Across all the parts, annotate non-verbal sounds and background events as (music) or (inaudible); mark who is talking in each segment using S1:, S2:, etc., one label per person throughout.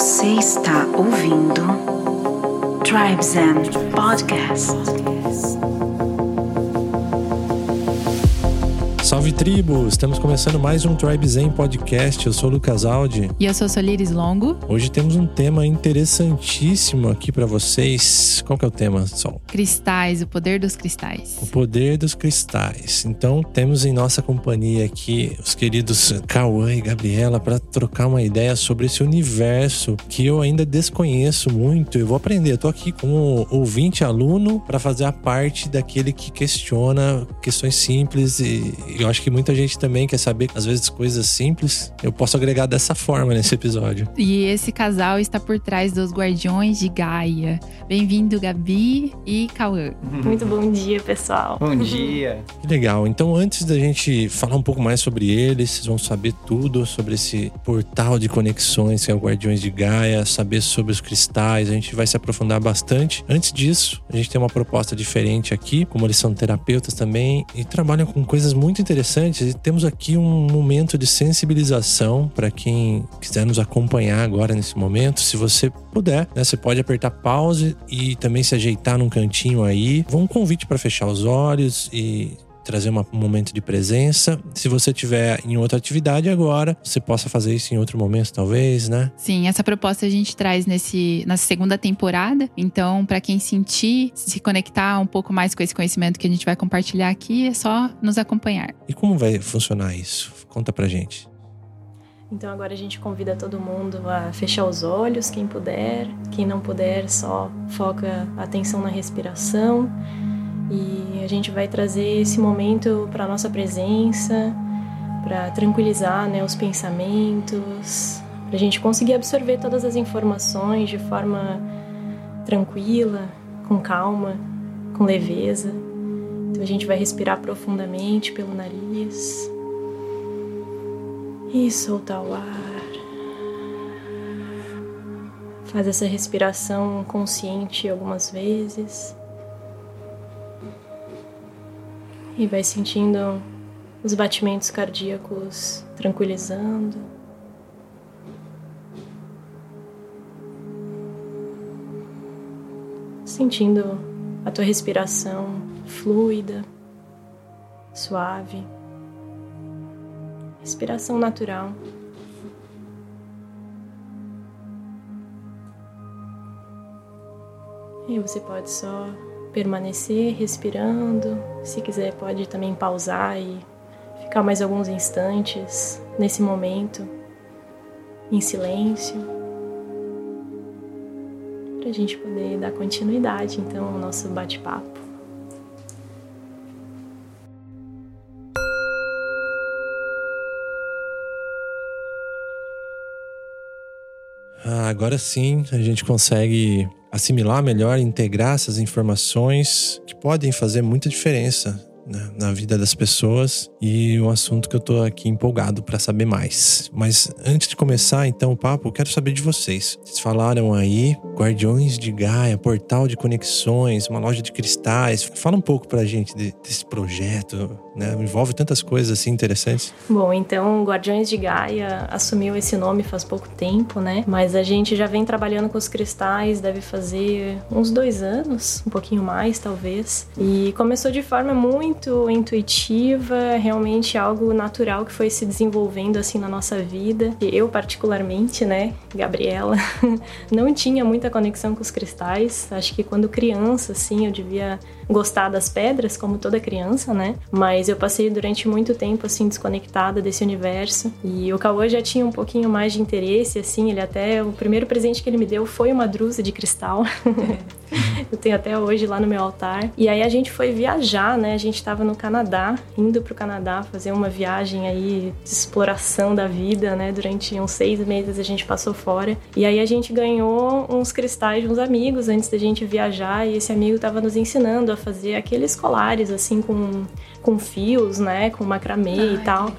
S1: Você está ouvindo Tribes and Podcast.
S2: Salve tribo! Estamos começando mais um Tribe Zen Podcast. Eu sou o Lucas Aldi.
S3: E eu sou Solires Longo.
S2: Hoje temos um tema interessantíssimo aqui para vocês. Qual que é o tema, Sol?
S3: Cristais, o poder dos cristais.
S2: O poder dos cristais. Então, temos em nossa companhia aqui os queridos Cauã e Gabriela para trocar uma ideia sobre esse universo que eu ainda desconheço muito. Eu vou aprender. Eu tô aqui como ouvinte aluno para fazer a parte daquele que questiona questões simples e eu acho que muita gente também quer saber, às vezes, coisas simples. Eu posso agregar dessa forma nesse episódio.
S3: E esse casal está por trás dos Guardiões de Gaia. Bem-vindo, Gabi e Cauã. (laughs)
S4: Muito bom dia, pessoal.
S5: Bom dia. (laughs)
S2: Que legal. Então, antes da gente falar um pouco mais sobre eles, vocês vão saber tudo sobre esse portal de conexões que é o Guardiões de Gaia, saber sobre os cristais. A gente vai se aprofundar bastante. Antes disso, a gente tem uma proposta diferente aqui, como eles são terapeutas também e trabalham com coisas muito interessantes e temos aqui um momento de sensibilização para quem quiser nos acompanhar agora nesse momento. Se você puder, né, você pode apertar pause e também se ajeitar num cantinho aí. Um convite para fechar os olhos e trazer uma, um momento de presença. Se você tiver em outra atividade agora, você possa fazer isso em outro momento, talvez, né?
S3: Sim, essa proposta a gente traz nesse, na segunda temporada. Então, para quem sentir, se conectar um pouco mais com esse conhecimento que a gente vai compartilhar aqui, é só nos acompanhar.
S2: E como vai funcionar isso? Conta pra gente.
S4: Então agora a gente convida todo mundo a fechar os olhos, quem puder. Quem não puder, só foca a atenção na respiração e a gente vai trazer esse momento para nossa presença, para tranquilizar né, os pensamentos, para a gente conseguir absorver todas as informações de forma tranquila, com calma, com leveza. Então a gente vai respirar profundamente pelo nariz e soltar o ar. Faz essa respiração consciente algumas vezes. E vai sentindo os batimentos cardíacos tranquilizando. Sentindo a tua respiração fluida, suave, respiração natural. E você pode só permanecer respirando. Se quiser, pode também pausar e ficar mais alguns instantes nesse momento em silêncio. Para a gente poder dar continuidade então ao nosso bate-papo.
S2: Ah, agora sim a gente consegue assimilar melhor, integrar essas informações que podem fazer muita diferença né, na vida das pessoas e um assunto que eu tô aqui empolgado para saber mais. Mas antes de começar então o papo, eu quero saber de vocês. Vocês falaram aí Guardiões de Gaia, portal de conexões, uma loja de cristais. Fala um pouco pra gente de, desse projeto, né? Envolve tantas coisas assim interessantes.
S4: Bom, então Guardiões de Gaia assumiu esse nome faz pouco tempo, né? Mas a gente já vem trabalhando com os cristais, deve fazer uns dois anos, um pouquinho mais talvez. E começou de forma muito intuitiva, realmente algo natural que foi se desenvolvendo assim na nossa vida. E eu particularmente, né, Gabriela, (laughs) não tinha muita conexão com os cristais. Acho que quando criança, assim, eu devia gostar das pedras, como toda criança, né? Mas eu passei durante muito tempo, assim, desconectada desse universo. E o Cauã já tinha um pouquinho mais de interesse, assim, ele até... O primeiro presente que ele me deu foi uma drusa de cristal. (laughs) eu tenho até hoje lá no meu altar. E aí a gente foi viajar, né? A gente estava no Canadá, indo pro Canadá fazer uma viagem aí de exploração da vida, né? Durante uns seis meses a gente passou fora. E aí a gente ganhou uns cristais de uns amigos antes da gente viajar e esse amigo estava nos ensinando a fazer aqueles colares assim com, com fios, né, com macramê Ai. e tal.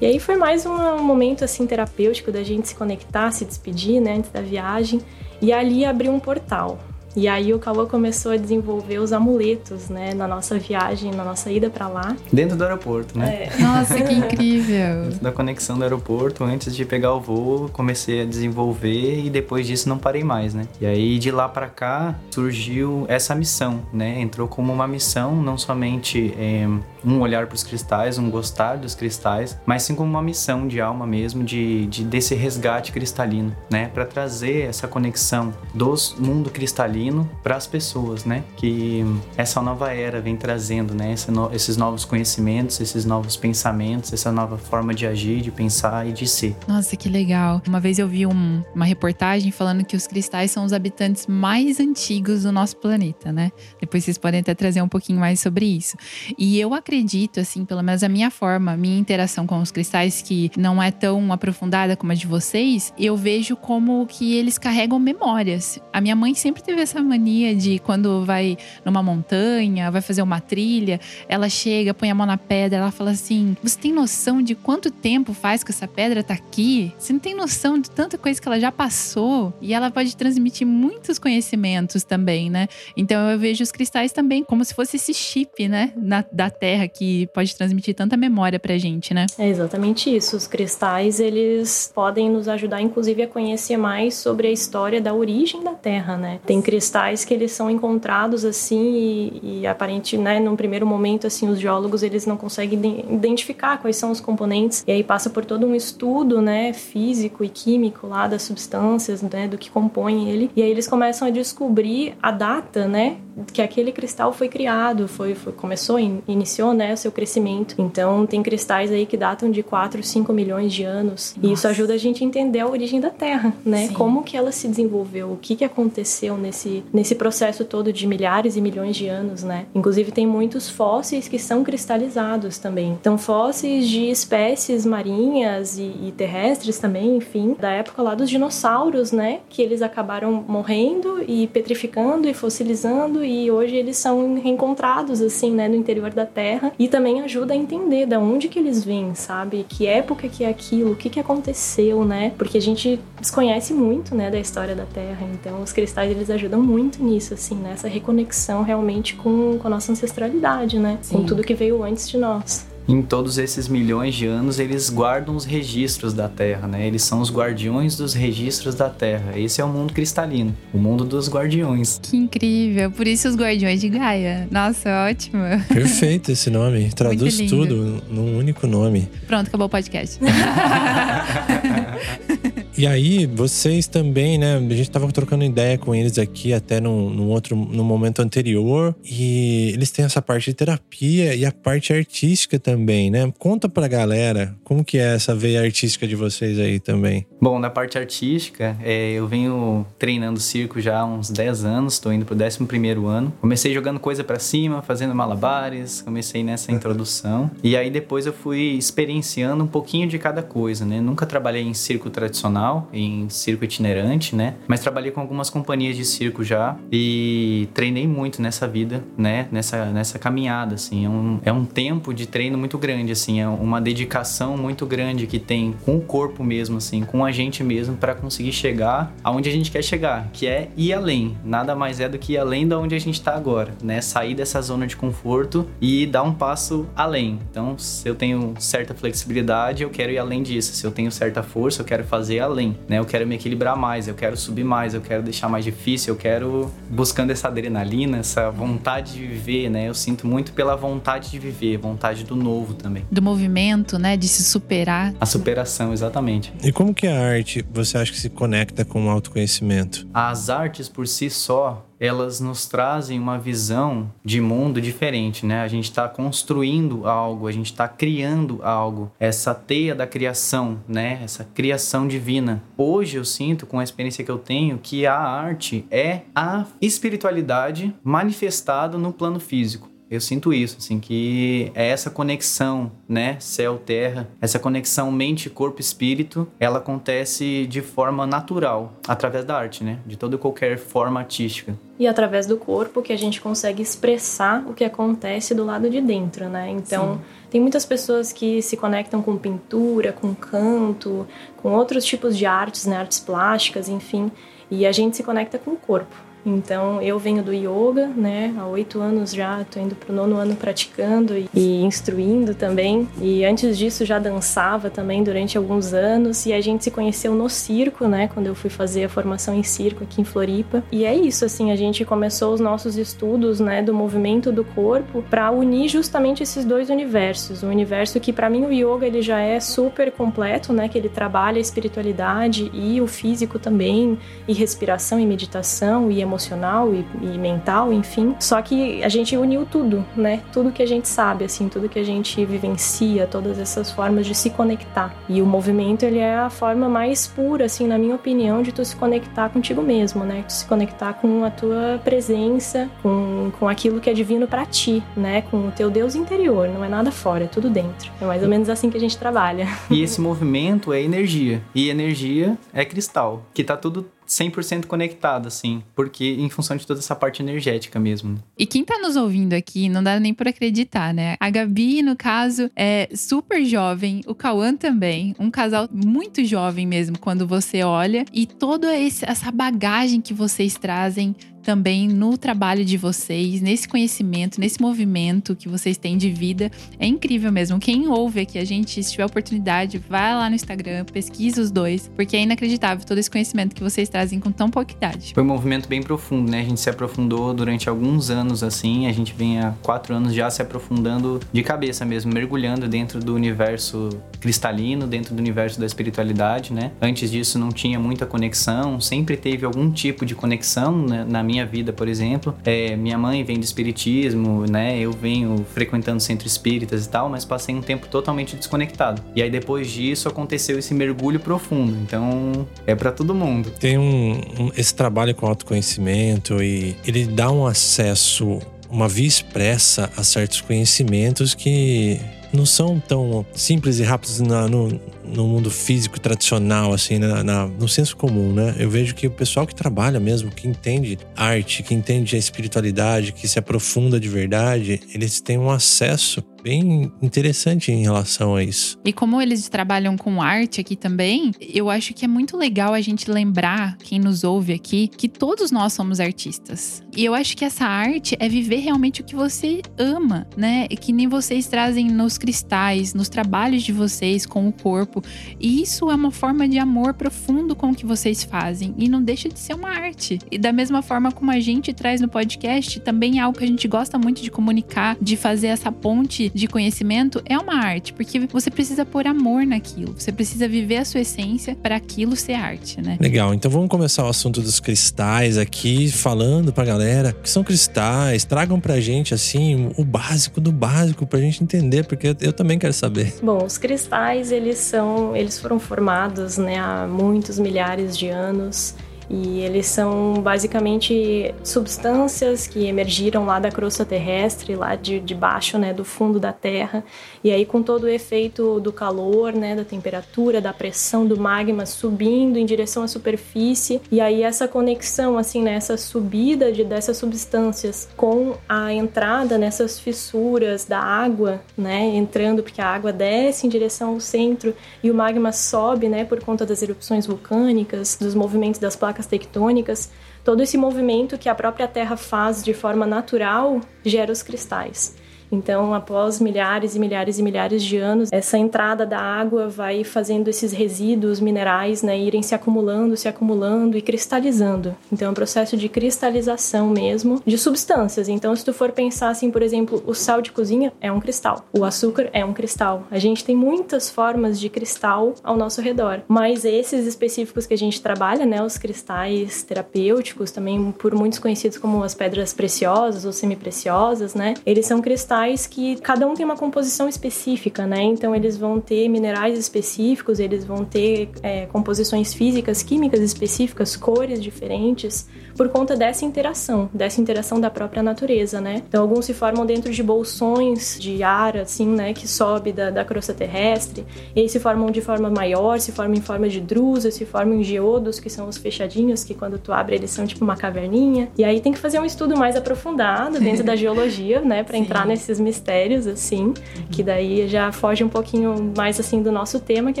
S4: E aí foi mais um momento assim terapêutico da gente se conectar, se despedir, né, antes da viagem. E ali abriu um portal. E aí o Cauã começou a desenvolver os amuletos, né, na nossa viagem, na nossa ida para lá.
S5: Dentro do aeroporto, né?
S3: É. (laughs) Nossa, que incrível!
S5: Dentro da conexão do aeroporto, antes de pegar o voo, comecei a desenvolver e depois disso não parei mais, né? E aí de lá para cá surgiu essa missão, né? Entrou como uma missão, não somente é, um olhar para os cristais, um gostar dos cristais, mas sim como uma missão de alma mesmo, de, de desse resgate cristalino, né? Para trazer essa conexão do mundo cristalino para as pessoas, né? Que essa nova era vem trazendo, né? No, esses novos conhecimentos, esses novos pensamentos, essa nova forma de agir, de pensar e de ser.
S3: Nossa, que legal. Uma vez eu vi um, uma reportagem falando que os cristais são os habitantes mais antigos do nosso planeta, né? Depois vocês podem até trazer um pouquinho mais sobre isso. E eu acredito, assim, pelo menos a minha forma, a minha interação com os cristais, que não é tão aprofundada como a de vocês, eu vejo como que eles carregam memórias. A minha mãe sempre teve essa mania de quando vai numa montanha, vai fazer uma trilha, ela chega, põe a mão na pedra, ela fala assim: Você tem noção de quanto tempo faz que essa pedra tá aqui? Você não tem noção de tanta coisa que ela já passou? E ela pode transmitir muitos conhecimentos também, né? Então eu vejo os cristais também como se fosse esse chip, né? Na, da Terra que pode transmitir tanta memória pra gente, né?
S4: É exatamente isso. Os cristais, eles podem nos ajudar, inclusive, a conhecer mais sobre a história da origem da Terra, né? Tem cristais que eles são encontrados assim e, e aparente, né, num primeiro momento, assim, os geólogos eles não conseguem identificar quais são os componentes e aí passa por todo um estudo, né, físico e químico lá das substâncias, né, do que compõe ele e aí eles começam a descobrir a data, né, que aquele cristal foi criado, foi, foi começou, in, iniciou, né, o seu crescimento. Então tem cristais aí que datam de 4, 5 milhões de anos Nossa. e isso ajuda a gente a entender a origem da Terra, né, Sim. como que ela se desenvolveu, o que que aconteceu nesse nesse processo todo de milhares e milhões de anos, né. Inclusive tem muitos fósseis que são cristalizados também. Então fósseis de espécies marinhas e, e terrestres também, enfim, da época lá dos dinossauros, né, que eles acabaram morrendo e petrificando e fossilizando e hoje eles são reencontrados assim, né, no interior da Terra e também ajuda a entender da onde que eles vêm, sabe? Que época que é aquilo, o que que aconteceu, né? Porque a gente desconhece muito, né, da história da Terra. Então os cristais eles ajudam muito nisso assim, nessa reconexão realmente com, com a nossa ancestralidade, né? Sim. Com tudo que veio antes de nós
S5: em todos esses milhões de anos, eles guardam os registros da Terra, né? Eles são os guardiões dos registros da Terra. Esse é o mundo cristalino, o mundo dos guardiões.
S3: Que incrível! Por isso os guardiões de Gaia. Nossa, ótimo.
S2: Perfeito esse nome. Traduz tudo num único nome.
S3: Pronto, acabou o podcast. (laughs)
S2: E aí, vocês também, né? A gente tava trocando ideia com eles aqui até num, num outro no momento anterior. E eles têm essa parte de terapia e a parte artística também, né? Conta pra galera como que é essa veia artística de vocês aí também.
S5: Bom, na parte artística, é, eu venho treinando circo já há uns 10 anos, tô indo pro 11 primeiro ano. Comecei jogando coisa para cima, fazendo malabares, comecei nessa introdução. E aí depois eu fui experienciando um pouquinho de cada coisa, né? Nunca trabalhei em circo tradicional profissional em circo itinerante, né? Mas trabalhei com algumas companhias de circo já e treinei muito nessa vida, né? Nessa, nessa caminhada, assim. É um, é um tempo de treino muito grande, assim. É uma dedicação muito grande que tem com o corpo mesmo, assim, com a gente mesmo para conseguir chegar aonde a gente quer chegar, que é ir além. Nada mais é do que ir além da onde a gente está agora, né? Sair dessa zona de conforto e dar um passo além. Então, se eu tenho certa flexibilidade, eu quero ir além disso. Se eu tenho certa força, eu quero fazer além além, né? Eu quero me equilibrar mais, eu quero subir mais, eu quero deixar mais difícil, eu quero buscando essa adrenalina, essa vontade de viver, né? Eu sinto muito pela vontade de viver, vontade do novo também.
S3: Do movimento, né? De se superar.
S5: A superação, exatamente.
S2: E como que a arte, você acha que se conecta com o autoconhecimento?
S5: As artes por si só, elas nos trazem uma visão de mundo diferente, né? A gente está construindo algo, a gente está criando algo, essa teia da criação, né? Essa criação divina. Hoje eu sinto, com a experiência que eu tenho, que a arte é a espiritualidade manifestada no plano físico. Eu sinto isso, assim, que é essa conexão, né, céu-terra, essa conexão mente, corpo, espírito, ela acontece de forma natural, através da arte, né, de toda e qualquer forma artística.
S4: E através do corpo que a gente consegue expressar o que acontece do lado de dentro, né? Então, Sim. tem muitas pessoas que se conectam com pintura, com canto, com outros tipos de artes, né, artes plásticas, enfim, e a gente se conecta com o corpo. Então, eu venho do yoga, né? Há oito anos já, estou indo para o nono ano praticando e, e, instruindo também. E antes disso, já dançava também durante alguns anos. E a gente se conheceu no circo, né? Quando eu fui fazer a formação em circo aqui em Floripa. E é isso, assim, a gente começou os nossos estudos, né? Do movimento do corpo para unir justamente esses dois universos. Um universo que, para mim, o yoga ele já é super completo, né? Que ele trabalha a espiritualidade e o físico também, e respiração e meditação e emocional e, e, mental, enfim. Só que a gente uniu tudo, né? Tudo que a gente sabe, assim, tudo que a gente vivencia, todas essas formas de se conectar. E o movimento, ele é a forma mais pura, assim, na minha opinião, de tu se conectar contigo mesmo, né? Tu se conectar com a tua presença, com, com aquilo que é divino para ti, né? Com o teu Deus interior, não é nada fora, é tudo dentro. É mais ou menos assim que a gente trabalha.
S5: E esse movimento é energia. E energia é cristal, que tá tudo 100% conectado, assim, porque em função de toda essa parte energética mesmo.
S3: E quem tá nos ouvindo aqui, não dá nem por acreditar, né? A Gabi, no caso, é super jovem, o Cauã também, um casal muito jovem mesmo, quando você olha, e toda essa bagagem que vocês trazem também no trabalho de vocês, nesse conhecimento, nesse movimento que vocês têm de vida. É incrível mesmo. Quem ouve aqui a gente, se tiver oportunidade, vai lá no Instagram, pesquisa os dois, porque é inacreditável todo esse conhecimento que vocês trazem com tão pouca idade.
S5: Foi um movimento bem profundo, né? A gente se aprofundou durante alguns anos assim, a gente vem há quatro anos já se aprofundando de cabeça mesmo, mergulhando dentro do universo cristalino, dentro do universo da espiritualidade, né? Antes disso não tinha muita conexão, sempre teve algum tipo de conexão né? na minha minha vida, por exemplo. É, minha mãe vem do espiritismo, né? Eu venho frequentando centros espíritas e tal, mas passei um tempo totalmente desconectado. E aí depois disso aconteceu esse mergulho profundo. Então é para todo mundo.
S2: Tem um, um, esse trabalho com autoconhecimento e ele dá um acesso, uma via expressa a certos conhecimentos que não são tão simples e rápidos na, no, no mundo físico tradicional, assim, na, na, no senso comum, né? Eu vejo que o pessoal que trabalha mesmo, que entende arte, que entende a espiritualidade, que se aprofunda de verdade, eles têm um acesso bem interessante em relação a isso.
S3: E como eles trabalham com arte aqui também, eu acho que é muito legal a gente lembrar, quem nos ouve aqui, que todos nós somos artistas. E eu acho que essa arte é viver realmente o que você ama, né? Que nem vocês trazem nos cristais, nos trabalhos de vocês com o corpo. E isso é uma forma de amor profundo com o que vocês fazem. E não deixa de ser uma arte. E da mesma forma como a gente traz no podcast, também é algo que a gente gosta muito de comunicar, de fazer essa ponte de conhecimento é uma arte, porque você precisa pôr amor naquilo, você precisa viver a sua essência para aquilo ser arte, né?
S2: Legal, então vamos começar o assunto dos cristais aqui, falando pra galera que são cristais, tragam pra gente assim o básico do básico pra gente entender, porque eu também quero saber.
S4: Bom, os cristais, eles são, eles foram formados, né, há muitos milhares de anos e eles são basicamente substâncias que emergiram lá da crosta terrestre, lá de, de baixo, né, do fundo da Terra. E aí, com todo o efeito do calor, né, da temperatura, da pressão do magma subindo em direção à superfície, e aí essa conexão, assim, né, essa subida de, dessas substâncias com a entrada nessas fissuras da água, né, entrando, porque a água desce em direção ao centro e o magma sobe, né, por conta das erupções vulcânicas, dos movimentos das placas placas tectônicas, todo esse movimento que a própria Terra faz de forma natural gera os cristais. Então, após milhares e milhares e milhares de anos, essa entrada da água vai fazendo esses resíduos minerais né, irem se acumulando, se acumulando e cristalizando. Então, é um processo de cristalização mesmo de substâncias. Então, se tu for pensar assim, por exemplo, o sal de cozinha é um cristal, o açúcar é um cristal. A gente tem muitas formas de cristal ao nosso redor, mas esses específicos que a gente trabalha, né, os cristais terapêuticos, também por muitos conhecidos como as pedras preciosas ou semipreciosas, né, eles são cristais minerais que cada um tem uma composição específica, né? Então eles vão ter minerais específicos, eles vão ter é, composições físicas, químicas específicas, cores diferentes, por conta dessa interação, dessa interação da própria natureza, né? Então alguns se formam dentro de bolsões de ar, assim, né? Que sobe da, da crosta terrestre, e aí se formam de forma maior, se formam em forma de drusas, se formam em geodos, que são os fechadinhos, que quando tu abre eles são tipo uma caverninha. E aí tem que fazer um estudo mais aprofundado dentro da (laughs) geologia, né? Para entrar nesses esses mistérios, assim, que daí já foge um pouquinho mais, assim, do nosso tema, que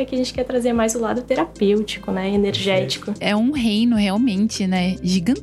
S4: aqui a gente quer trazer mais o lado terapêutico, né? Energético.
S3: É um reino realmente, né? Gigantesco.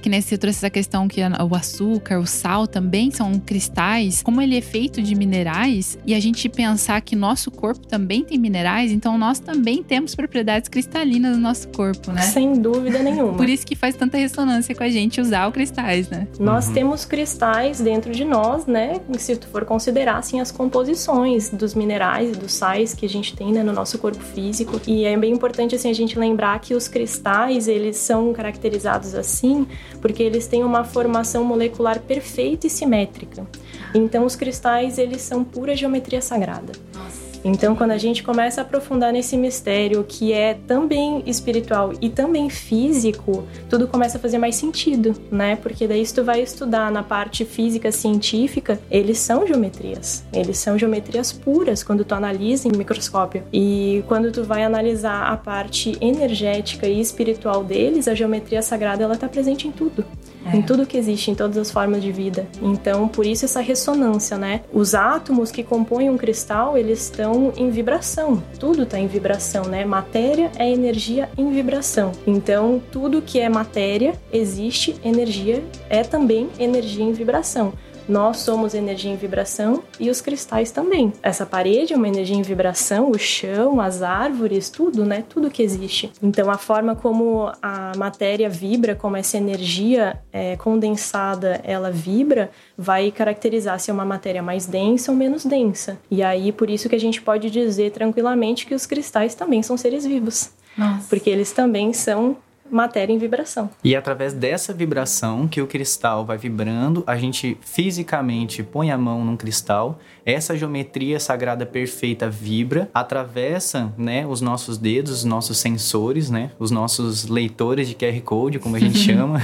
S3: Que nem você trouxe essa questão que o açúcar, o sal também são cristais. Como ele é feito de minerais, e a gente pensar que nosso corpo também tem minerais, então nós também temos propriedades cristalinas no nosso corpo, né?
S4: Sem dúvida nenhuma.
S3: Por isso que faz tanta ressonância com a gente usar o cristais, né?
S4: Nós uhum. temos cristais dentro de nós, né? Se tu for considerar assim as composições dos minerais e dos sais que a gente tem né, no nosso corpo físico. E é bem importante assim a gente lembrar que os cristais, eles são caracterizados assim porque eles têm uma formação molecular perfeita e simétrica. Então os cristais, eles são pura geometria sagrada. Nossa. Então, quando a gente começa a aprofundar nesse mistério que é também espiritual e também físico, tudo começa a fazer mais sentido, né? Porque daí se tu vai estudar na parte física científica, eles são geometrias. Eles são geometrias puras quando tu analisa em microscópio. E quando tu vai analisar a parte energética e espiritual deles, a geometria sagrada ela tá presente em tudo. É. Em tudo que existe, em todas as formas de vida. Então, por isso essa ressonância, né? Os átomos que compõem um cristal, eles estão em vibração. Tudo está em vibração, né? Matéria é energia em vibração. Então, tudo que é matéria existe, energia é também energia em vibração. Nós somos energia em vibração e os cristais também. Essa parede é uma energia em vibração, o chão, as árvores, tudo, né? Tudo que existe. Então, a forma como a matéria vibra, como essa energia é, condensada ela vibra, vai caracterizar se é uma matéria mais densa ou menos densa. E aí, por isso que a gente pode dizer tranquilamente que os cristais também são seres vivos. Nossa. Porque eles também são matéria em vibração.
S5: E é através dessa vibração que o cristal vai vibrando, a gente fisicamente põe a mão num cristal, essa geometria sagrada perfeita vibra, atravessa, né, os nossos dedos, os nossos sensores, né, os nossos leitores de QR Code, como a gente (laughs) chama,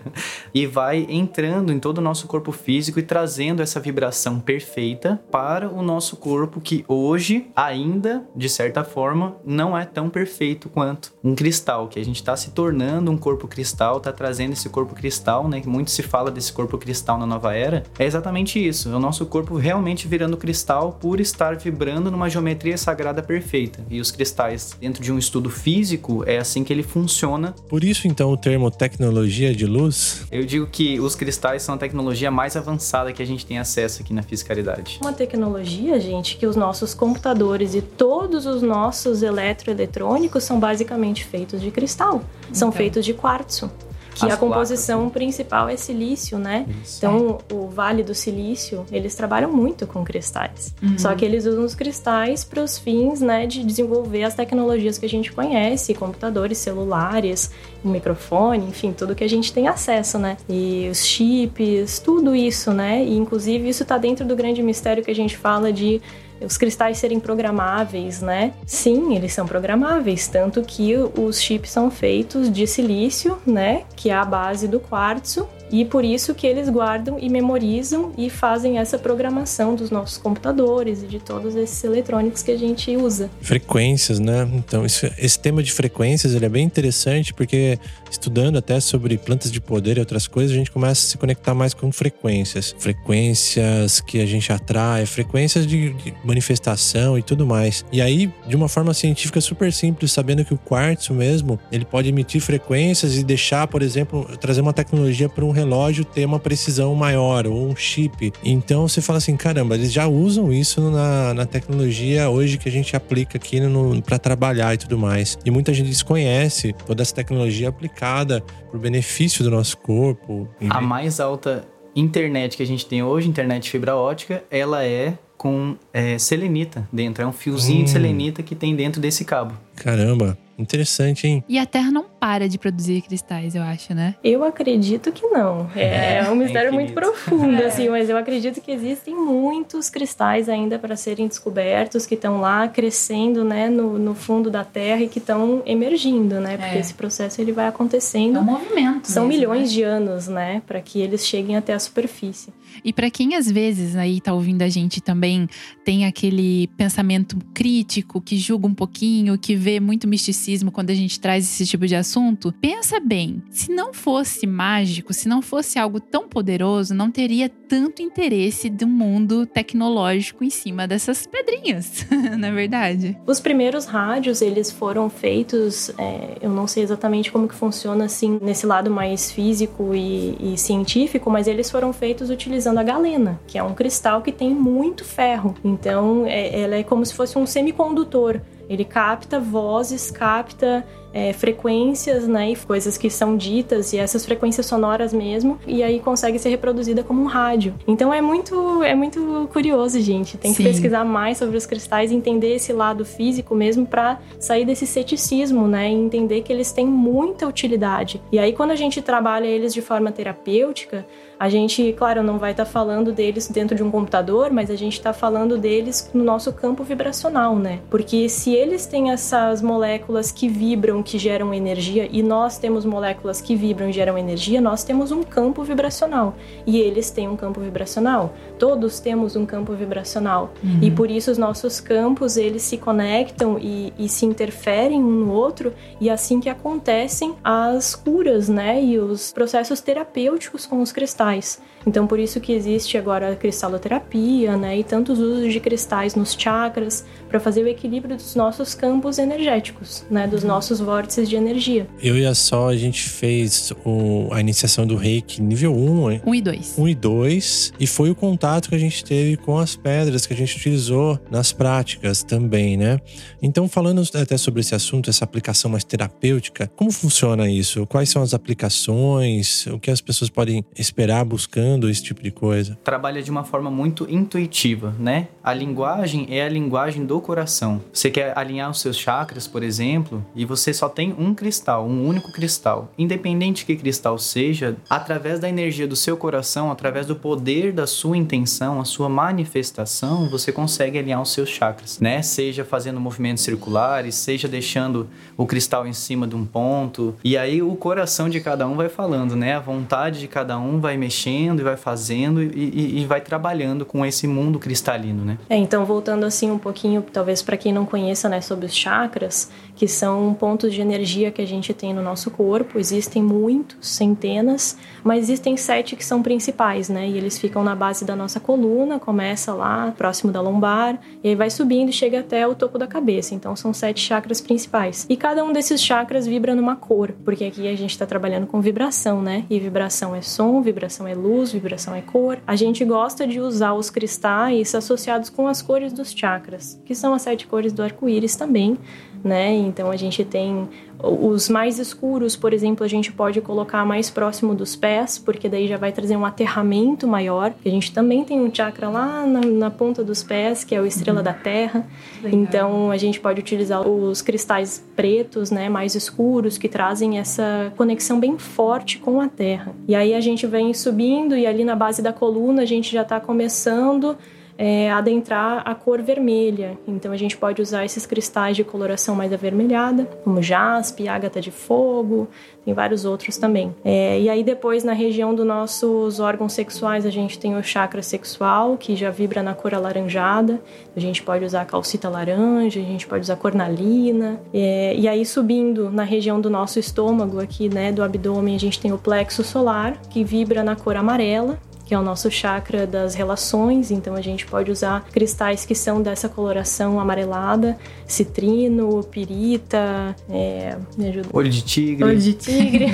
S5: (laughs) e vai entrando em todo o nosso corpo físico e trazendo essa vibração perfeita para o nosso corpo que hoje ainda, de certa forma, não é tão perfeito quanto um cristal que a gente está se tornando tornando um corpo cristal, tá trazendo esse corpo cristal, né? Que muito se fala desse corpo cristal na nova era. É exatamente isso. É o nosso corpo realmente virando cristal por estar vibrando numa geometria sagrada perfeita. E os cristais, dentro de um estudo físico, é assim que ele funciona.
S2: Por isso, então, o termo tecnologia de luz?
S5: Eu digo que os cristais são a tecnologia mais avançada que a gente tem acesso aqui na fiscalidade.
S4: Uma tecnologia, gente, que os nossos computadores e todos os nossos eletroeletrônicos são basicamente feitos de cristal são então. feitos de quartzo. Que As a composição placas, principal é silício, né? Isso. Então, o Vale do Silício, eles trabalham muito com cristais. Uhum. Só que eles usam os cristais para os fins, né, de desenvolver as tecnologias que a gente conhece, computadores, celulares, microfone, enfim, tudo que a gente tem acesso, né? E os chips, tudo isso, né? E inclusive isso está dentro do grande mistério que a gente fala de os cristais serem programáveis, né? Sim, eles são programáveis, tanto que os chips são feitos de silício, né? Que é a base do quartzo, e por isso que eles guardam e memorizam e fazem essa programação dos nossos computadores e de todos esses eletrônicos que a gente usa.
S2: Frequências, né? Então, isso, esse tema de frequências ele é bem interessante porque estudando até sobre plantas de poder e outras coisas, a gente começa a se conectar mais com frequências. Frequências que a gente atrai, frequências de, de manifestação e tudo mais. E aí, de uma forma científica super simples, sabendo que o quartzo mesmo, ele pode emitir frequências e deixar, por exemplo, trazer uma tecnologia para um relógio ter uma precisão maior ou um chip. Então você fala assim: caramba, eles já usam isso na, na tecnologia hoje que a gente aplica aqui para trabalhar e tudo mais. E muita gente desconhece toda essa tecnologia aplicada para o benefício do nosso corpo.
S5: A mais alta internet que a gente tem hoje, internet fibra ótica, ela é com é, selenita dentro. É um fiozinho hum. de selenita que tem dentro desse cabo.
S2: Caramba. Interessante, hein?
S3: E a Terra não para de produzir cristais, eu acho, né?
S4: Eu acredito que não. É, é um mistério é muito profundo, (laughs) é. assim, mas eu acredito que existem muitos cristais ainda para serem descobertos, que estão lá crescendo, né, no, no, fundo da Terra e que estão emergindo, né? Porque é. esse processo ele vai acontecendo. É
S3: um movimento.
S4: São
S3: mesmo,
S4: milhões
S3: né?
S4: de anos, né, para que eles cheguem até a superfície.
S3: E para quem às vezes aí tá ouvindo a gente também tem aquele pensamento crítico, que julga um pouquinho, que vê muito misticismo quando a gente traz esse tipo de assunto, pensa bem, se não fosse mágico, se não fosse algo tão poderoso, não teria tanto interesse do mundo tecnológico em cima dessas pedrinhas, (laughs) na é verdade.
S4: Os primeiros rádios, eles foram feitos, é, eu não sei exatamente como que funciona assim nesse lado mais físico e, e científico, mas eles foram feitos utilizando a galena, que é um cristal que tem muito ferro. Então, é, ela é como se fosse um semicondutor. Ele capta vozes, capta é, frequências, né, e coisas que são ditas e essas frequências sonoras mesmo, e aí consegue ser reproduzida como um rádio. Então é muito é muito curioso, gente. Tem que Sim. pesquisar mais sobre os cristais, entender esse lado físico mesmo para sair desse ceticismo, né, e entender que eles têm muita utilidade. E aí quando a gente trabalha eles de forma terapêutica, a gente, claro, não vai estar tá falando deles dentro de um computador, mas a gente está falando deles no nosso campo vibracional, né? Porque se eles têm essas moléculas que vibram, que geram energia, e nós temos moléculas que vibram e geram energia, nós temos um campo vibracional. E eles têm um campo vibracional. Todos temos um campo vibracional. Uhum. E por isso os nossos campos, eles se conectam e, e se interferem um no outro, e é assim que acontecem as curas, né? E os processos terapêuticos com os cristais cristais. Então, por isso que existe agora a cristaloterapia, né, e tantos usos de cristais nos chakras para fazer o equilíbrio dos nossos campos energéticos, né, dos uhum. nossos vórtices de energia.
S2: Eu e a Sol, a gente fez o, a iniciação do Reiki nível 1,
S3: 1 e 2.
S2: 1 e 2, e foi o contato que a gente teve com as pedras que a gente utilizou nas práticas também, né? Então, falando até sobre esse assunto, essa aplicação mais terapêutica, como funciona isso? Quais são as aplicações? O que as pessoas podem esperar buscando esse tipo de coisa?
S5: Trabalha de uma forma muito intuitiva, né? A linguagem é a linguagem do coração. Você quer alinhar os seus chakras, por exemplo, e você só tem um cristal, um único cristal. Independente que cristal seja, através da energia do seu coração, através do poder da sua intenção, a sua manifestação, você consegue alinhar os seus chakras, né? Seja fazendo movimentos circulares, seja deixando o cristal em cima de um ponto. E aí o coração de cada um vai falando, né? A vontade de cada um vai mexendo e vai fazendo e, e, e vai trabalhando com esse mundo cristalino, né?
S4: É, então voltando assim um pouquinho, talvez para quem não conheça, né, sobre os chakras, que são pontos de energia que a gente tem no nosso corpo. Existem muitos, centenas, mas existem sete que são principais, né? E eles ficam na base da nossa coluna, começa lá próximo da lombar e aí vai subindo e chega até o topo da cabeça. Então são sete chakras principais. E cada um desses chakras vibra numa cor, porque aqui a gente está trabalhando com vibração, né? E vibração é som, vibração é luz, vibração é cor. A gente gosta de usar os cristais associados com as cores dos chakras, que são as sete cores do arco-íris também né? Então a gente tem os mais escuros, por exemplo, a gente pode colocar mais próximo dos pés, porque daí já vai trazer um aterramento maior. A gente também tem um chakra lá na, na ponta dos pés, que é o estrela uhum. da Terra. Legal. Então a gente pode utilizar os cristais pretos, né, mais escuros, que trazem essa conexão bem forte com a Terra. E aí a gente vem subindo e ali na base da coluna a gente já está começando é, adentrar a cor vermelha. Então a gente pode usar esses cristais de coloração mais avermelhada, como jaspe, ágata de fogo, tem vários outros também. É, e aí depois na região dos nossos órgãos sexuais a gente tem o chakra sexual, que já vibra na cor alaranjada. A gente pode usar calcita laranja, a gente pode usar cornalina. É, e aí subindo na região do nosso estômago aqui, né, do abdômen, a gente tem o plexo solar, que vibra na cor amarela que é o nosso chakra das relações, então a gente pode usar cristais que são dessa coloração amarelada, citrino, pirita, é, me ajuda.
S5: Olho de tigre.
S4: Olho de tigre.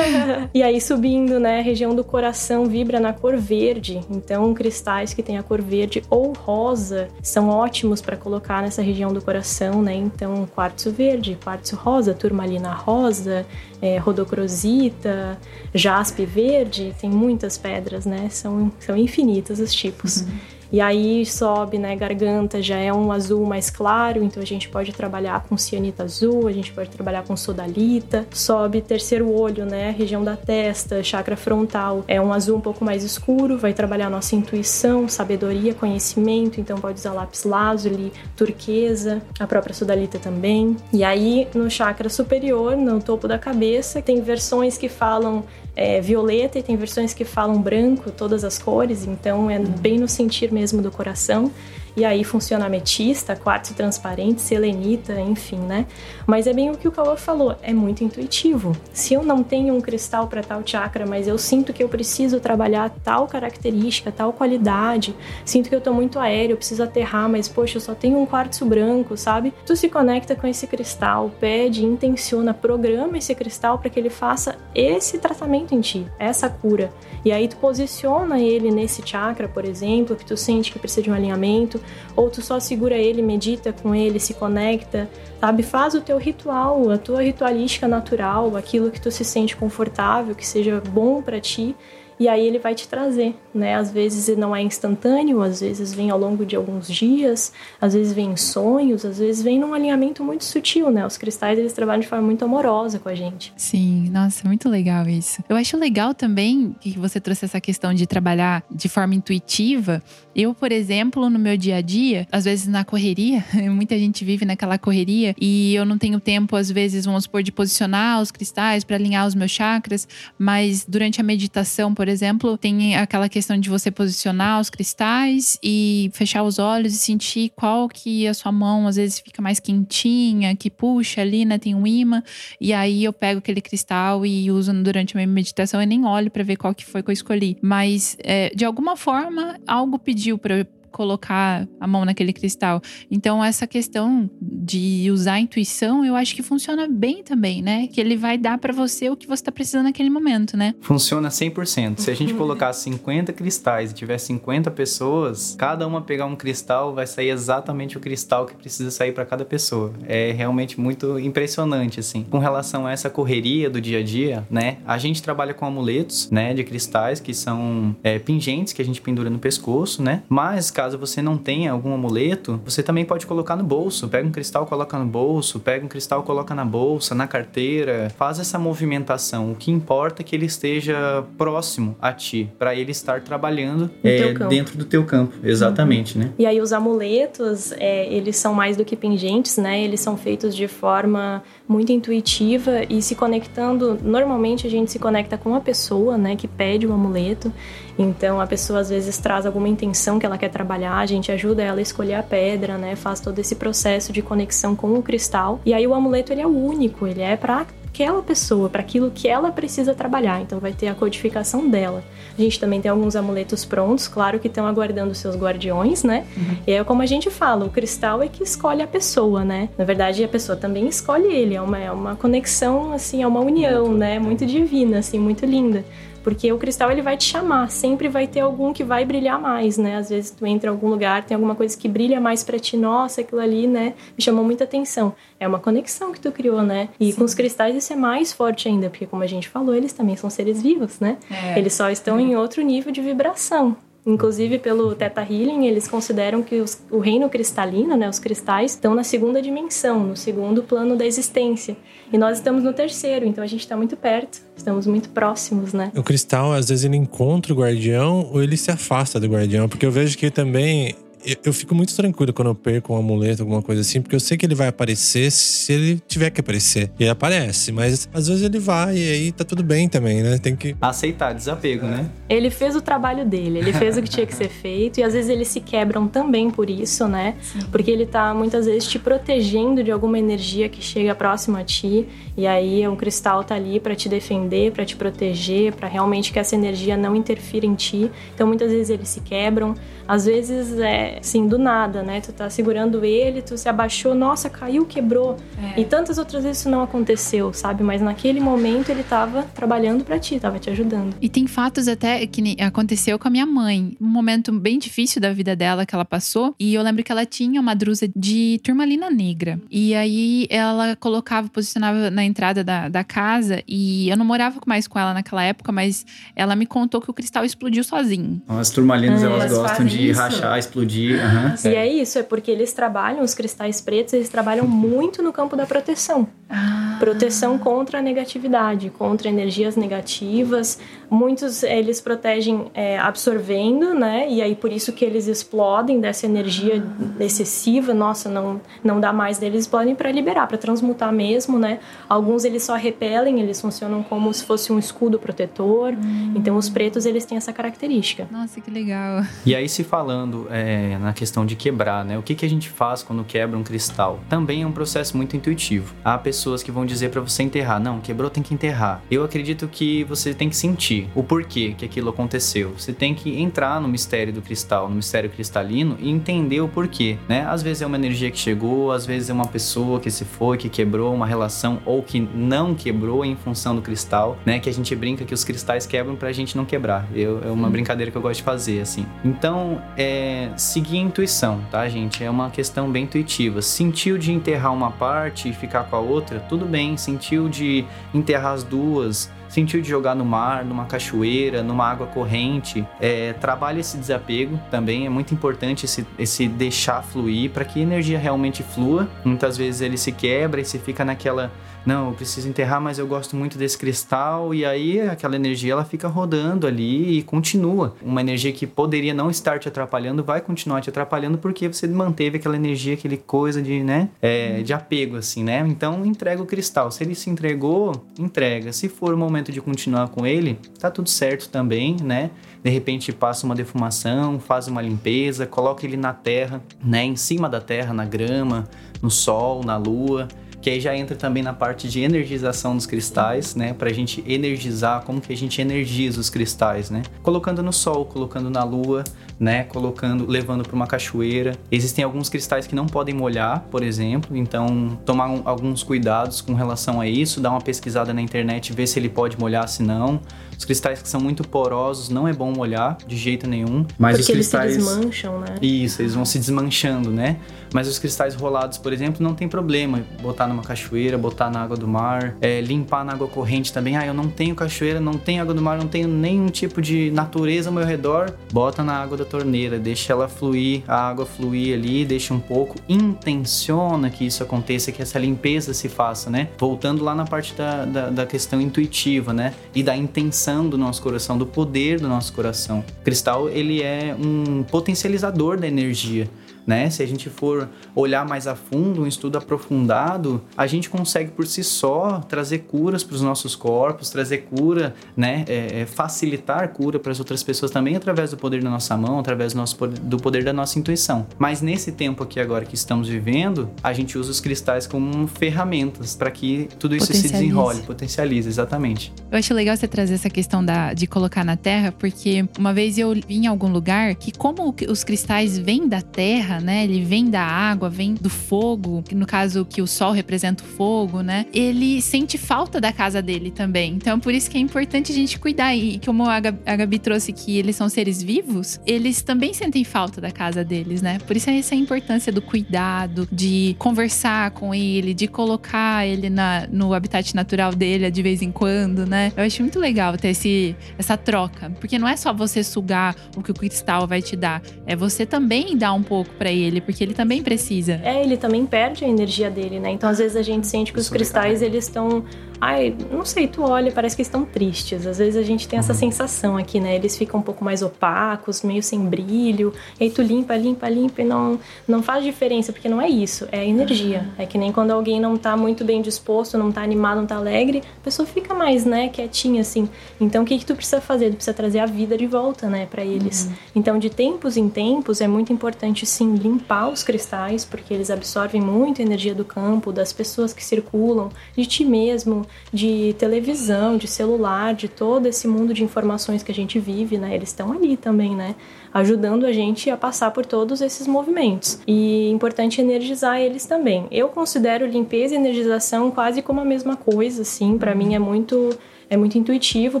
S4: (laughs) e aí subindo, né, a região do coração vibra na cor verde, então cristais que têm a cor verde ou rosa são ótimos para colocar nessa região do coração, né? Então quartzo verde, quartzo rosa, turmalina rosa, é, rodocrosita, jaspe verde, tem muitas pedras, né? São, são infinitos os tipos. Uhum. E aí sobe, né, garganta já é um azul mais claro, então a gente pode trabalhar com cianita azul, a gente pode trabalhar com sodalita. Sobe terceiro olho, né, região da testa, chakra frontal, é um azul um pouco mais escuro, vai trabalhar nossa intuição, sabedoria, conhecimento, então pode usar lápis lazuli, turquesa, a própria sodalita também. E aí no chakra superior, no topo da cabeça, tem versões que falam é, violeta e tem versões que falam branco, todas as cores, então é bem no sentir mesmo do coração. E aí funciona ametista, quartzo transparente, selenita, enfim, né? Mas é bem o que o Cauã falou, é muito intuitivo. Se eu não tenho um cristal para tal chakra, mas eu sinto que eu preciso trabalhar tal característica, tal qualidade, sinto que eu tô muito aéreo, preciso aterrar, mas poxa, eu só tenho um quartzo branco, sabe? Tu se conecta com esse cristal, pede, intenciona, programa esse cristal para que ele faça esse tratamento em ti, essa cura. E aí tu posiciona ele nesse chakra, por exemplo, que tu sente que precisa de um alinhamento, ou tu só segura ele, medita com ele, se conecta, sabe? Faz o teu ritual, a tua ritualística natural, aquilo que tu se sente confortável, que seja bom para ti e aí ele vai te trazer, né? Às vezes não é instantâneo, às vezes vem ao longo de alguns dias, às vezes vem em sonhos, às vezes vem num alinhamento muito sutil, né? Os cristais eles trabalham de forma muito amorosa com a gente.
S3: Sim, nossa, muito legal isso. Eu acho legal também que você trouxe essa questão de trabalhar de forma intuitiva. Eu, por exemplo, no meu dia a dia, às vezes na correria, (laughs) muita gente vive naquela correria e eu não tenho tempo, às vezes, vamos supor, de posicionar os cristais para alinhar os meus chakras, mas durante a meditação, por exemplo, tem aquela questão de você posicionar os cristais e fechar os olhos e sentir qual que a sua mão às vezes fica mais quentinha, que puxa ali, né? Tem um imã. E aí eu pego aquele cristal e uso durante a minha meditação e nem olho para ver qual que foi que eu escolhi. Mas é, de alguma forma, algo pediu para colocar a mão naquele cristal. Então, essa questão de usar a intuição, eu acho que funciona bem também, né? Que ele vai dar para você o que você tá precisando naquele momento, né?
S5: Funciona 100%. Se a gente colocar 50 cristais e tiver 50 pessoas, cada uma pegar um cristal, vai sair exatamente o cristal que precisa sair para cada pessoa. É realmente muito impressionante, assim. Com relação a essa correria do dia a dia, né? A gente trabalha com amuletos, né? De cristais que são é, pingentes que a gente pendura no pescoço, né? Mas, caso você não tenha algum amuleto, você também pode colocar no bolso. Pega um cristal, coloca no bolso, pega um cristal, coloca na bolsa, na carteira. Faz essa movimentação. O que importa é que ele esteja próximo a ti, para ele estar trabalhando é, dentro do teu campo. Exatamente, uhum. né?
S4: E aí os amuletos, é, eles são mais do que pingentes, né? Eles são feitos de forma muito intuitiva e se conectando. Normalmente a gente se conecta com a pessoa, né, que pede o amuleto. Então a pessoa às vezes traz alguma intenção que ela quer trabalhar, a gente ajuda ela a escolher a pedra, né? Faz todo esse processo de conexão com o cristal. E aí o amuleto ele é único, ele é para aquela pessoa, para aquilo que ela precisa trabalhar. Então vai ter a codificação dela. A gente também tem alguns amuletos prontos, claro que estão aguardando seus guardiões, né? Uhum. E é como a gente fala, o cristal é que escolhe a pessoa, né? Na verdade, a pessoa também escolhe ele, é uma, é uma conexão, assim, é uma união, né? Muito divina, assim, muito linda. Porque o cristal ele vai te chamar, sempre vai ter algum que vai brilhar mais, né? Às vezes tu entra em algum lugar, tem alguma coisa que brilha mais para ti, nossa, aquilo ali, né? Me chamou muita atenção. É uma conexão que tu criou, né? E Sim. com os cristais isso é mais forte ainda, porque como a gente falou, eles também são seres vivos, né? É. Eles só estão é. em outro nível de vibração. Inclusive, pelo Theta Healing, eles consideram que os, o reino cristalino, né, os cristais, estão na segunda dimensão, no segundo plano da existência. E nós estamos no terceiro, então a gente está muito perto, estamos muito próximos, né?
S2: O cristal, às vezes, ele encontra o guardião ou ele se afasta do guardião, porque eu vejo que também eu, eu, fico muito tranquilo quando eu perco um amuleto, alguma coisa assim, porque eu sei que ele vai aparecer se ele tiver que aparecer. E ele aparece, mas às vezes ele vai e aí tá tudo bem também, né? Tem que.
S5: Aceitar, desapego, né?
S4: Ele fez o trabalho dele, ele fez o que tinha que ser feito, e às vezes eles se quebram também por isso, né? Sim. Porque ele tá muitas vezes te protegendo de alguma energia que chega próximo a ti, e aí o cristal tá ali para te defender, para te proteger, para realmente que essa energia não interfira em ti. Então muitas vezes eles se quebram, às vezes é é assim, do nada, né? Tu tá segurando ele, tu se abaixou, nossa, caiu, quebrou. É. E tantas outras vezes isso não aconteceu, sabe? Mas naquele momento ele tava trabalhando para ti, tava te ajudando.
S3: E tem fatos até que aconteceu com a minha mãe. Um momento bem difícil da vida dela que ela passou. E eu lembro que ela tinha uma drusa de turmalina negra. E aí ela colocava, posicionava na entrada da, da casa. E eu não morava mais com ela naquela época, mas ela me contou que o cristal explodiu sozinho.
S5: As turmalinas, elas, elas gostam de isso. rachar, explodir. Uhum.
S4: E é isso, é porque eles trabalham, os cristais pretos, eles trabalham muito no campo da proteção. Ah. Proteção contra a negatividade, contra energias negativas. Muitos eles protegem é, absorvendo, né? E aí por isso que eles explodem dessa energia excessiva. Nossa, não, não dá mais deles, explodem para liberar, para transmutar mesmo, né? Alguns eles só repelem, eles funcionam como se fosse um escudo protetor. Hum. Então os pretos eles têm essa característica.
S3: Nossa, que legal.
S5: E aí se falando é, na questão de quebrar, né? O que, que a gente faz quando quebra um cristal? Também é um processo muito intuitivo. Há pessoas que vão dizer para você enterrar, não, quebrou tem que enterrar. Eu acredito que você tem que sentir o porquê que aquilo aconteceu. Você tem que entrar no mistério do cristal, no mistério cristalino e entender o porquê, né? Às vezes é uma energia que chegou, às vezes é uma pessoa que se foi, que quebrou uma relação ou que não quebrou em função do cristal, né? Que a gente brinca que os cristais quebram pra gente não quebrar. Eu, é uma hum. brincadeira que eu gosto de fazer, assim. Então, é seguir a intuição, tá, gente? É uma questão bem intuitiva. Sentiu de enterrar uma parte e ficar com a outra, tudo bem. Sentiu de enterrar as duas sentiu de jogar no mar, numa cachoeira, numa água corrente. É, trabalhe esse desapego também, é muito importante esse, esse deixar fluir para que a energia realmente flua. Muitas vezes ele se quebra e se fica naquela não, eu preciso enterrar, mas eu gosto muito desse cristal e aí aquela energia ela fica rodando ali e continua. Uma energia que poderia não estar te atrapalhando vai continuar te atrapalhando porque você manteve aquela energia, aquele coisa de, né, é, de apego assim, né? Então entrega o cristal. Se ele se entregou, entrega. Se for o momento de continuar com ele, tá tudo certo também, né? De repente passa uma defumação, faz uma limpeza, coloca ele na terra, né, em cima da terra, na grama, no sol, na lua que aí já entra também na parte de energização dos cristais, né? Pra gente energizar, como que a gente energiza os cristais, né? Colocando no sol, colocando na lua, né? Colocando, levando para uma cachoeira. Existem alguns cristais que não podem molhar, por exemplo, então tomar um, alguns cuidados com relação a isso, dar uma pesquisada na internet, ver se ele pode molhar, se não. Os cristais que são muito porosos não é bom molhar de jeito nenhum. Mas
S4: Porque
S5: os cristais
S4: eles se desmancham, né?
S5: Isso, eles vão se desmanchando, né? Mas os cristais rolados, por exemplo, não tem problema botar numa cachoeira, botar na água do mar, é, limpar na água corrente também. Ah, eu não tenho cachoeira, não tenho água do mar, não tenho nenhum tipo de natureza ao meu redor. Bota na água da torneira, deixa ela fluir, a água fluir ali, deixa um pouco, intenciona que isso aconteça, que essa limpeza se faça, né? Voltando lá na parte da, da, da questão intuitiva, né? E da intenção do nosso coração, do poder do nosso coração. O cristal, ele é um potencializador da energia né? Se a gente for olhar mais a fundo, um estudo aprofundado, a gente consegue por si só trazer curas para os nossos corpos, trazer cura, né? É, é, facilitar cura para as outras pessoas também através do poder da nossa mão, através do, nosso, do poder da nossa intuição. Mas nesse tempo aqui agora que estamos vivendo, a gente usa os cristais como ferramentas para que tudo isso se desenrole, potencialize, exatamente.
S3: Eu acho legal você trazer essa questão da, de colocar na terra, porque uma vez eu vi em algum lugar que como os cristais vêm da terra, terra, né? Ele vem da água, vem do fogo, no caso que o sol representa o fogo, né? Ele sente falta da casa dele também. Então, por isso que é importante a gente cuidar. E como a Gabi trouxe que eles são seres vivos, eles também sentem falta da casa deles, né? Por isso é essa importância do cuidado, de conversar com ele, de colocar ele na, no habitat natural dele de vez em quando, né? Eu acho muito legal ter esse, essa troca. Porque não é só você sugar o que o cristal vai te dar, é você também dar um pouco para ele, porque ele também precisa.
S4: É, ele também perde a energia dele, né? Então às vezes a gente sente que os cristais eles estão ai, não sei, tu olha, parece que estão tristes. Às vezes a gente tem essa uhum. sensação aqui, né? Eles ficam um pouco mais opacos, meio sem brilho. E aí tu limpa, limpa, limpa e não, não faz diferença, porque não é isso, é energia. Uhum. É que nem quando alguém não tá muito bem disposto, não tá animado, não tá alegre, a pessoa fica mais, né, quietinha assim. Então o que que tu precisa fazer? Tu precisa trazer a vida de volta, né, para eles. Uhum. Então de tempos em tempos é muito importante sim limpar os cristais, porque eles absorvem muito energia do campo, das pessoas que circulam, de ti mesmo, de televisão, de celular, de todo esse mundo de informações que a gente vive, né? Eles estão ali também, né? ajudando a gente a passar por todos esses movimentos. E é importante energizar eles também. Eu considero limpeza e energização quase como a mesma coisa, assim, para mim é muito é muito intuitivo,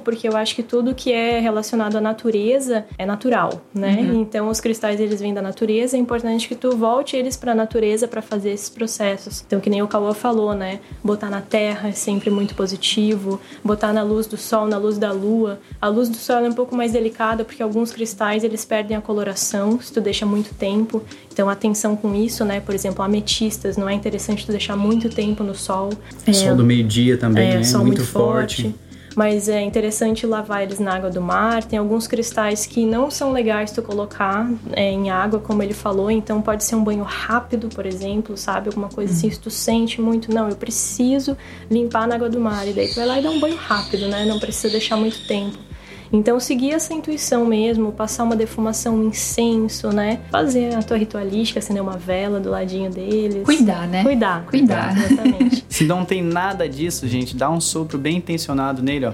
S4: porque eu acho que tudo que é relacionado à natureza é natural, né? Uhum. Então os cristais eles vêm da natureza, é importante que tu volte eles para a natureza para fazer esses processos. Então que nem o Cauã falou, né? Botar na terra é sempre muito positivo, botar na luz do sol, na luz da lua. A luz do sol é um pouco mais delicada porque alguns cristais eles perdem a coloração se tu deixa muito tempo. Então atenção com isso, né? Por exemplo, ametistas, não é interessante tu deixar muito tempo no sol.
S5: O sol do meio-dia também, é, né? Sol muito, muito forte. forte
S4: mas é interessante lavar eles na água do mar. Tem alguns cristais que não são legais tu colocar é, em água, como ele falou, então pode ser um banho rápido, por exemplo, sabe? Alguma coisa assim, se tu sente muito, não, eu preciso limpar na água do mar, e daí tu vai lá e dá um banho rápido, né? Não precisa deixar muito tempo. Então, seguir essa intuição mesmo, passar uma defumação, um incenso, né? Fazer a tua ritualística, acender uma vela do ladinho deles.
S3: Cuidar, né?
S4: Cuidar. Cuidar, exatamente. (laughs)
S5: Se não tem nada disso, gente, dá um sopro bem intencionado nele, ó.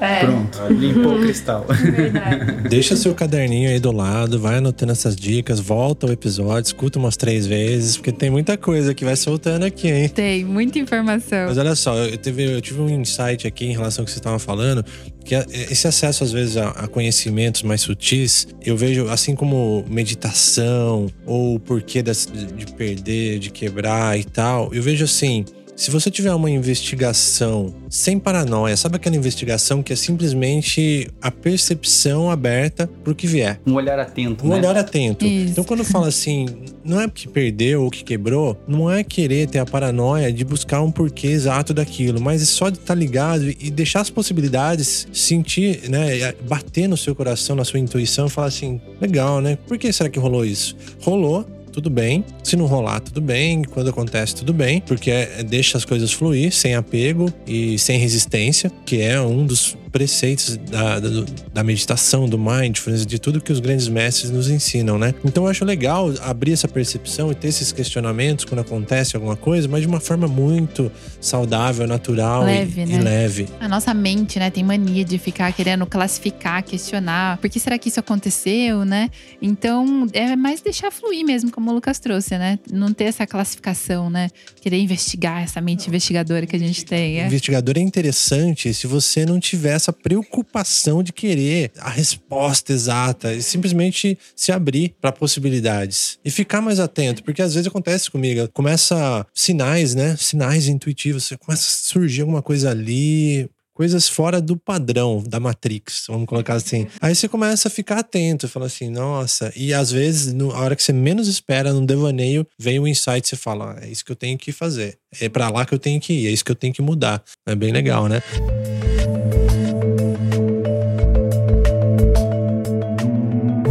S5: É. Pronto, limpou o cristal. (laughs)
S2: Verdade. Deixa seu caderninho aí do lado, vai anotando essas dicas, volta ao episódio, escuta umas três vezes, porque tem muita coisa que vai soltando aqui, hein?
S3: Tem, muita informação.
S2: Mas olha só, eu, teve, eu tive um insight aqui em relação ao que você estava falando, que esse acesso, às vezes, a, a conhecimentos mais sutis, eu vejo assim como meditação ou o porquê de, de perder, de quebrar e tal, eu vejo assim se você tiver uma investigação sem paranoia, sabe aquela investigação que é simplesmente a percepção aberta pro que vier?
S5: Um olhar atento,
S2: um
S5: né?
S2: olhar atento. Isso. Então quando fala assim, não é que perdeu ou que quebrou, não é querer ter a paranoia de buscar um porquê exato daquilo, mas é só de estar tá ligado e deixar as possibilidades sentir, né, bater no seu coração, na sua intuição e falar assim, legal, né? Por que será que rolou isso? Rolou, tudo bem. Se não rolar, tudo bem. Quando acontece, tudo bem. Porque é, deixa as coisas fluir sem apego e sem resistência, que é um dos preceitos da, da, da, meditação, do mindfulness, de tudo que os grandes mestres nos ensinam, né? Então eu acho legal abrir essa percepção e ter esses questionamentos quando acontece alguma coisa, mas de uma forma muito saudável, natural leve, e, né? e leve.
S3: A nossa mente, né, tem mania de ficar querendo classificar, questionar. Por que será que isso aconteceu, né? Então é mais deixar fluir mesmo, como o Lucas trouxe, né? Não ter essa classificação, né? Querer investigar essa mente investigadora que a gente tem.
S2: É. Investigador é interessante se você não tiver essa preocupação de querer a resposta exata e simplesmente se abrir para possibilidades e ficar mais atento, porque às vezes acontece comigo, começa sinais, né? Sinais intuitivos, começa a surgir alguma coisa ali, coisas fora do padrão da Matrix, vamos colocar assim. Aí você começa a ficar atento, fala assim, nossa. E às vezes, no, a hora que você menos espera, num devaneio, vem o um insight e você fala, ah, é isso que eu tenho que fazer. É para lá que eu tenho que ir, é isso que eu tenho que mudar. É bem legal, né?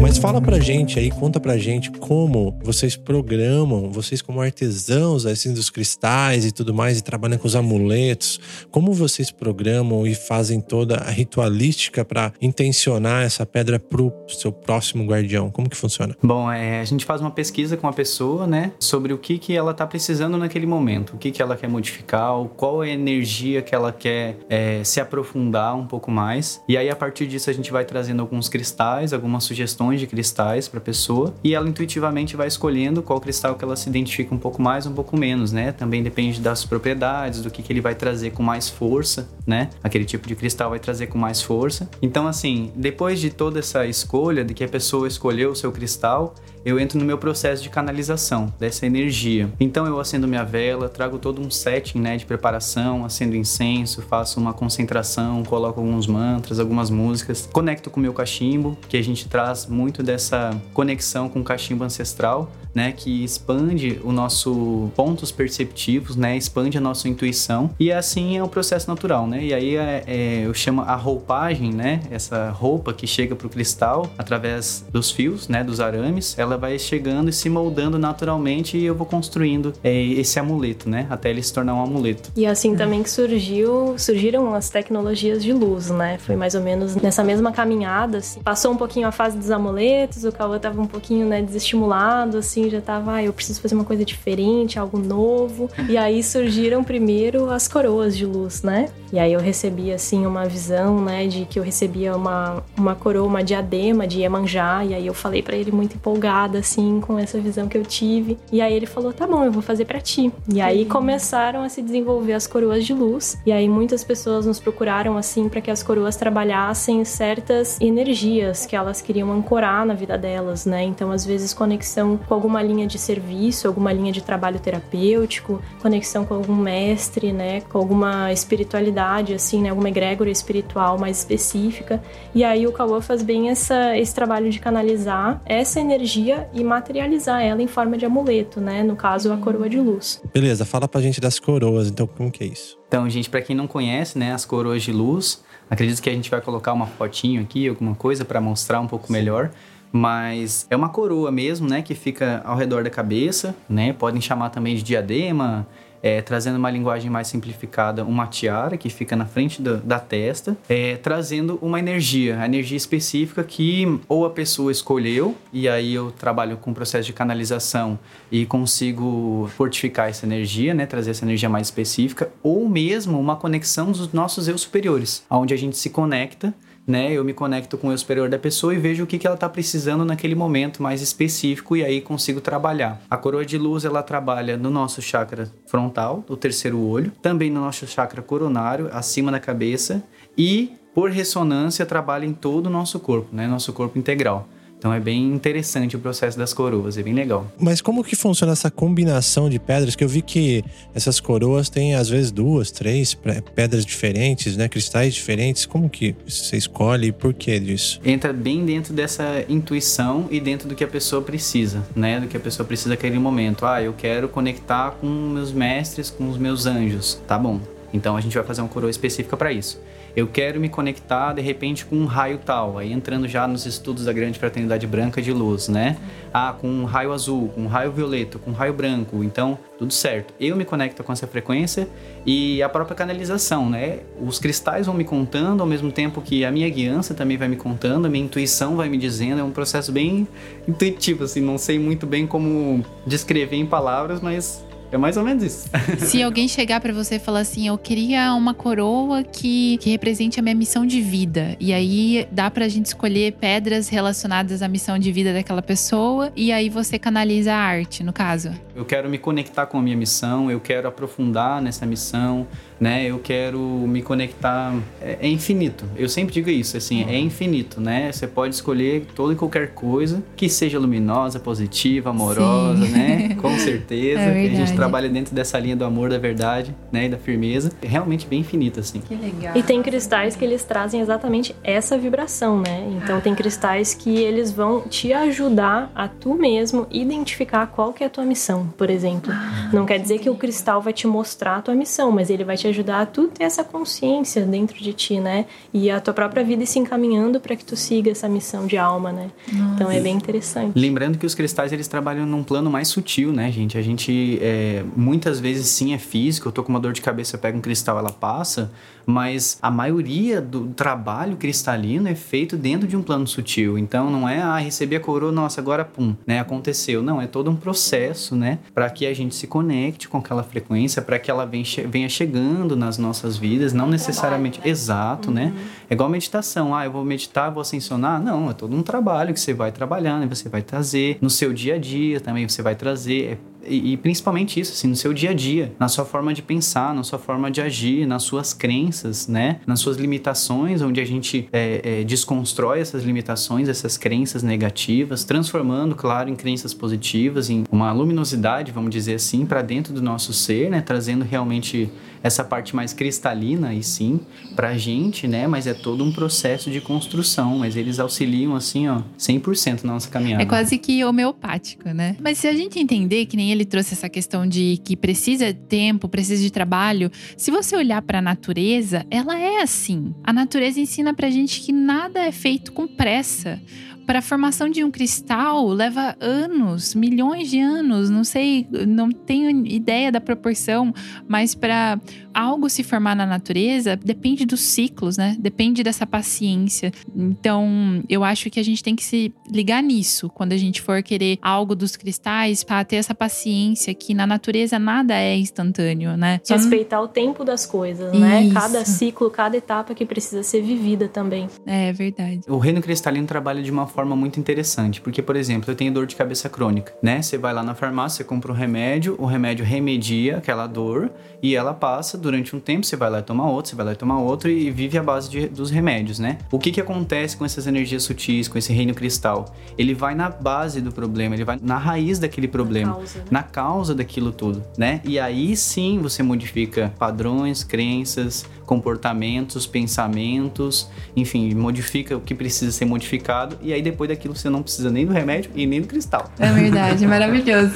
S2: Mas fala pra gente aí, conta pra gente como vocês programam, vocês como artesãos assim dos cristais e tudo mais, e trabalham com os amuletos, como vocês programam e fazem toda a ritualística para intencionar essa pedra pro seu próximo guardião? Como que funciona?
S5: Bom, é, a gente faz uma pesquisa com a pessoa, né, sobre o que que ela tá precisando naquele momento, o que que ela quer modificar, qual é a energia que ela quer é, se aprofundar um pouco mais. E aí a partir disso a gente vai trazendo alguns cristais, algumas sugestões de cristais para a pessoa e ela intuitivamente vai escolhendo qual cristal que ela se identifica um pouco mais, um pouco menos, né? Também depende das propriedades, do que, que ele vai trazer com mais força, né? Aquele tipo de cristal vai trazer com mais força. Então, assim, depois de toda essa escolha, de que a pessoa escolheu o seu cristal, eu entro no meu processo de canalização dessa energia. Então eu acendo minha vela, trago todo um setting né, de preparação, acendo incenso, faço uma concentração, coloco alguns mantras, algumas músicas, conecto com o meu cachimbo, que a gente traz muito dessa conexão com o cachimbo ancestral, né, que expande o nosso pontos perceptivos, né, expande a nossa intuição e assim é o processo natural, né? E aí é, é, eu chamo a roupagem, né, essa roupa que chega para o cristal através dos fios, né, dos arames, ela vai chegando e se moldando naturalmente e eu vou construindo é, esse amuleto, né, até ele se tornar um amuleto.
S4: E assim também que surgiu, surgiram as tecnologias de luz, né? Foi mais ou menos nessa mesma caminhada, assim. Passou um pouquinho a fase dos amuletos, o Cauã tava um pouquinho, né, desestimulado, assim, já tava, ah, eu preciso fazer uma coisa diferente, algo novo. E aí surgiram primeiro as coroas de luz, né? E aí eu recebi, assim, uma visão, né, de que eu recebia uma, uma coroa, uma diadema de Iemanjá. E aí eu falei para ele muito empolgada, assim, com essa visão que eu tive. E aí ele falou, tá bom, eu vou fazer para ti. E aí começaram a se desenvolver as coroas de luz. E aí muitas pessoas nos procuraram, assim, para que as coroas trabalhassem certas energias que elas queriam ancorar na vida delas, né? Então, às vezes, conexão com alguma linha de serviço, alguma linha de trabalho terapêutico, conexão com algum mestre, né? Com alguma espiritualidade, assim, né? Alguma egrégora espiritual mais específica. E aí o Kawa faz bem essa, esse trabalho de canalizar essa energia e materializar ela em forma de amuleto, né? No caso, a coroa de luz.
S2: Beleza, fala pra gente das coroas, então como que é isso?
S5: Então, gente, para quem não conhece, né, as coroas de luz, acredito que a gente vai colocar uma fotinho aqui, alguma coisa para mostrar um pouco Sim. melhor. Mas é uma coroa mesmo, né, que fica ao redor da cabeça, né? Podem chamar também de diadema, é, trazendo uma linguagem mais simplificada, uma tiara que fica na frente da, da testa, é, trazendo uma energia, a energia específica que ou a pessoa escolheu, e aí eu trabalho com o processo de canalização e consigo fortificar essa energia, né, trazer essa energia mais específica, ou mesmo uma conexão dos nossos eu superiores, onde a gente se conecta né? Eu me conecto com o superior da pessoa e vejo o que, que ela está precisando naquele momento mais específico e aí consigo trabalhar. A coroa de luz ela trabalha no nosso chakra frontal, do terceiro olho, também no nosso chakra coronário, acima da cabeça e por ressonância trabalha em todo o nosso corpo, né? Nosso corpo integral. Então é bem interessante o processo das coroas, é bem legal.
S2: Mas como que funciona essa combinação de pedras? Que eu vi que essas coroas têm às vezes duas, três pedras diferentes, né? Cristais diferentes. Como que você escolhe e por que disso?
S5: Entra bem dentro dessa intuição e dentro do que a pessoa precisa, né? Do que a pessoa precisa naquele momento. Ah, eu quero conectar com meus mestres, com os meus anjos. Tá bom. Então a gente vai fazer uma coroa específica para isso eu quero me conectar de repente com um raio tal, aí entrando já nos estudos da grande fraternidade branca de luz, né? Ah, com um raio azul, com um raio violeta, com um raio branco, então tudo certo. Eu me conecto com essa frequência e a própria canalização, né? Os cristais vão me contando ao mesmo tempo que a minha guiança também vai me contando, a minha intuição vai me dizendo, é um processo bem (laughs) intuitivo, assim, não sei muito bem como descrever em palavras, mas é mais ou menos isso. (laughs)
S3: Se alguém chegar para você e falar assim, eu queria uma coroa que, que represente a minha missão de vida. E aí dá pra gente escolher pedras relacionadas à missão de vida daquela pessoa. E aí você canaliza a arte, no caso.
S5: Eu quero me conectar com a minha missão, eu quero aprofundar nessa missão né? Eu quero me conectar. É, é infinito. Eu sempre digo isso, assim, é infinito, né? Você pode escolher toda e qualquer coisa que seja luminosa, positiva, amorosa, Sim. né? (laughs) Com certeza. É a gente trabalha dentro dessa linha do amor, da verdade, né? E da firmeza. É realmente bem infinito, assim.
S4: Que legal. E tem cristais que eles trazem exatamente essa vibração, né? Então tem cristais que eles vão te ajudar a tu mesmo identificar qual que é a tua missão, por exemplo. Ah, Não quer dizer que o cristal vai te mostrar a tua missão, mas ele vai te ajudar a tu ter essa consciência dentro de ti, né? E a tua própria vida se encaminhando para que tu siga essa missão de alma, né? Nossa. Então é bem interessante.
S5: Lembrando que os cristais eles trabalham num plano mais sutil, né, gente? A gente é, muitas vezes sim é físico. Eu tô com uma dor de cabeça, eu pego um cristal, ela passa mas a maioria do trabalho cristalino é feito dentro de um plano sutil. Então não é, ah, recebi a coroa, nossa, agora pum, né, aconteceu. Não, é todo um processo, né, para que a gente se conecte com aquela frequência, para que ela venha chegando nas nossas vidas, não necessariamente trabalho, né? exato, né? uhum. né? É igual meditação, ah, eu vou meditar, vou ascensionar. Não, é todo um trabalho que você vai trabalhando, né? você vai trazer no seu dia a dia também, você vai trazer é e, e, principalmente isso, assim, no seu dia a dia, na sua forma de pensar, na sua forma de agir, nas suas crenças, né? Nas suas limitações, onde a gente é, é, desconstrói essas limitações, essas crenças negativas, transformando, claro, em crenças positivas, em uma luminosidade, vamos dizer assim, para dentro do nosso ser, né? Trazendo realmente essa parte mais cristalina, e sim, pra gente, né? Mas é todo um processo de construção, mas eles auxiliam, assim, ó, 100% na nossa caminhada.
S3: É quase que homeopático, né? Mas se a gente entender que nem ele trouxe essa questão de que precisa de tempo, precisa de trabalho, se você olhar para a natureza, ela é assim. A natureza ensina pra gente que nada é feito com pressa para a formação de um cristal leva anos, milhões de anos, não sei, não tenho ideia da proporção, mas para algo se formar na natureza depende dos ciclos, né? Depende dessa paciência. Então, eu acho que a gente tem que se ligar nisso quando a gente for querer algo dos cristais, para ter essa paciência que na natureza nada é instantâneo, né?
S4: Só Respeitar o tempo das coisas, né? Isso. Cada ciclo, cada etapa que precisa ser vivida também.
S3: É verdade.
S5: O reino cristalino trabalha de uma forma muito interessante, porque por exemplo, eu tenho dor de cabeça crônica, né? Você vai lá na farmácia, você compra um remédio, o remédio remedia aquela dor e ela passa durante um tempo, você vai lá tomar outro, você vai lá tomar outro e vive a base de, dos remédios, né? O que que acontece com essas energias sutis, com esse reino cristal? Ele vai na base do problema, ele vai na raiz daquele problema, na causa, né? na causa daquilo tudo, né? E aí sim você modifica padrões, crenças, comportamentos, pensamentos, enfim, modifica o que precisa ser modificado e aí depois daquilo você não precisa nem do remédio e nem do cristal.
S3: É verdade, (laughs) maravilhoso.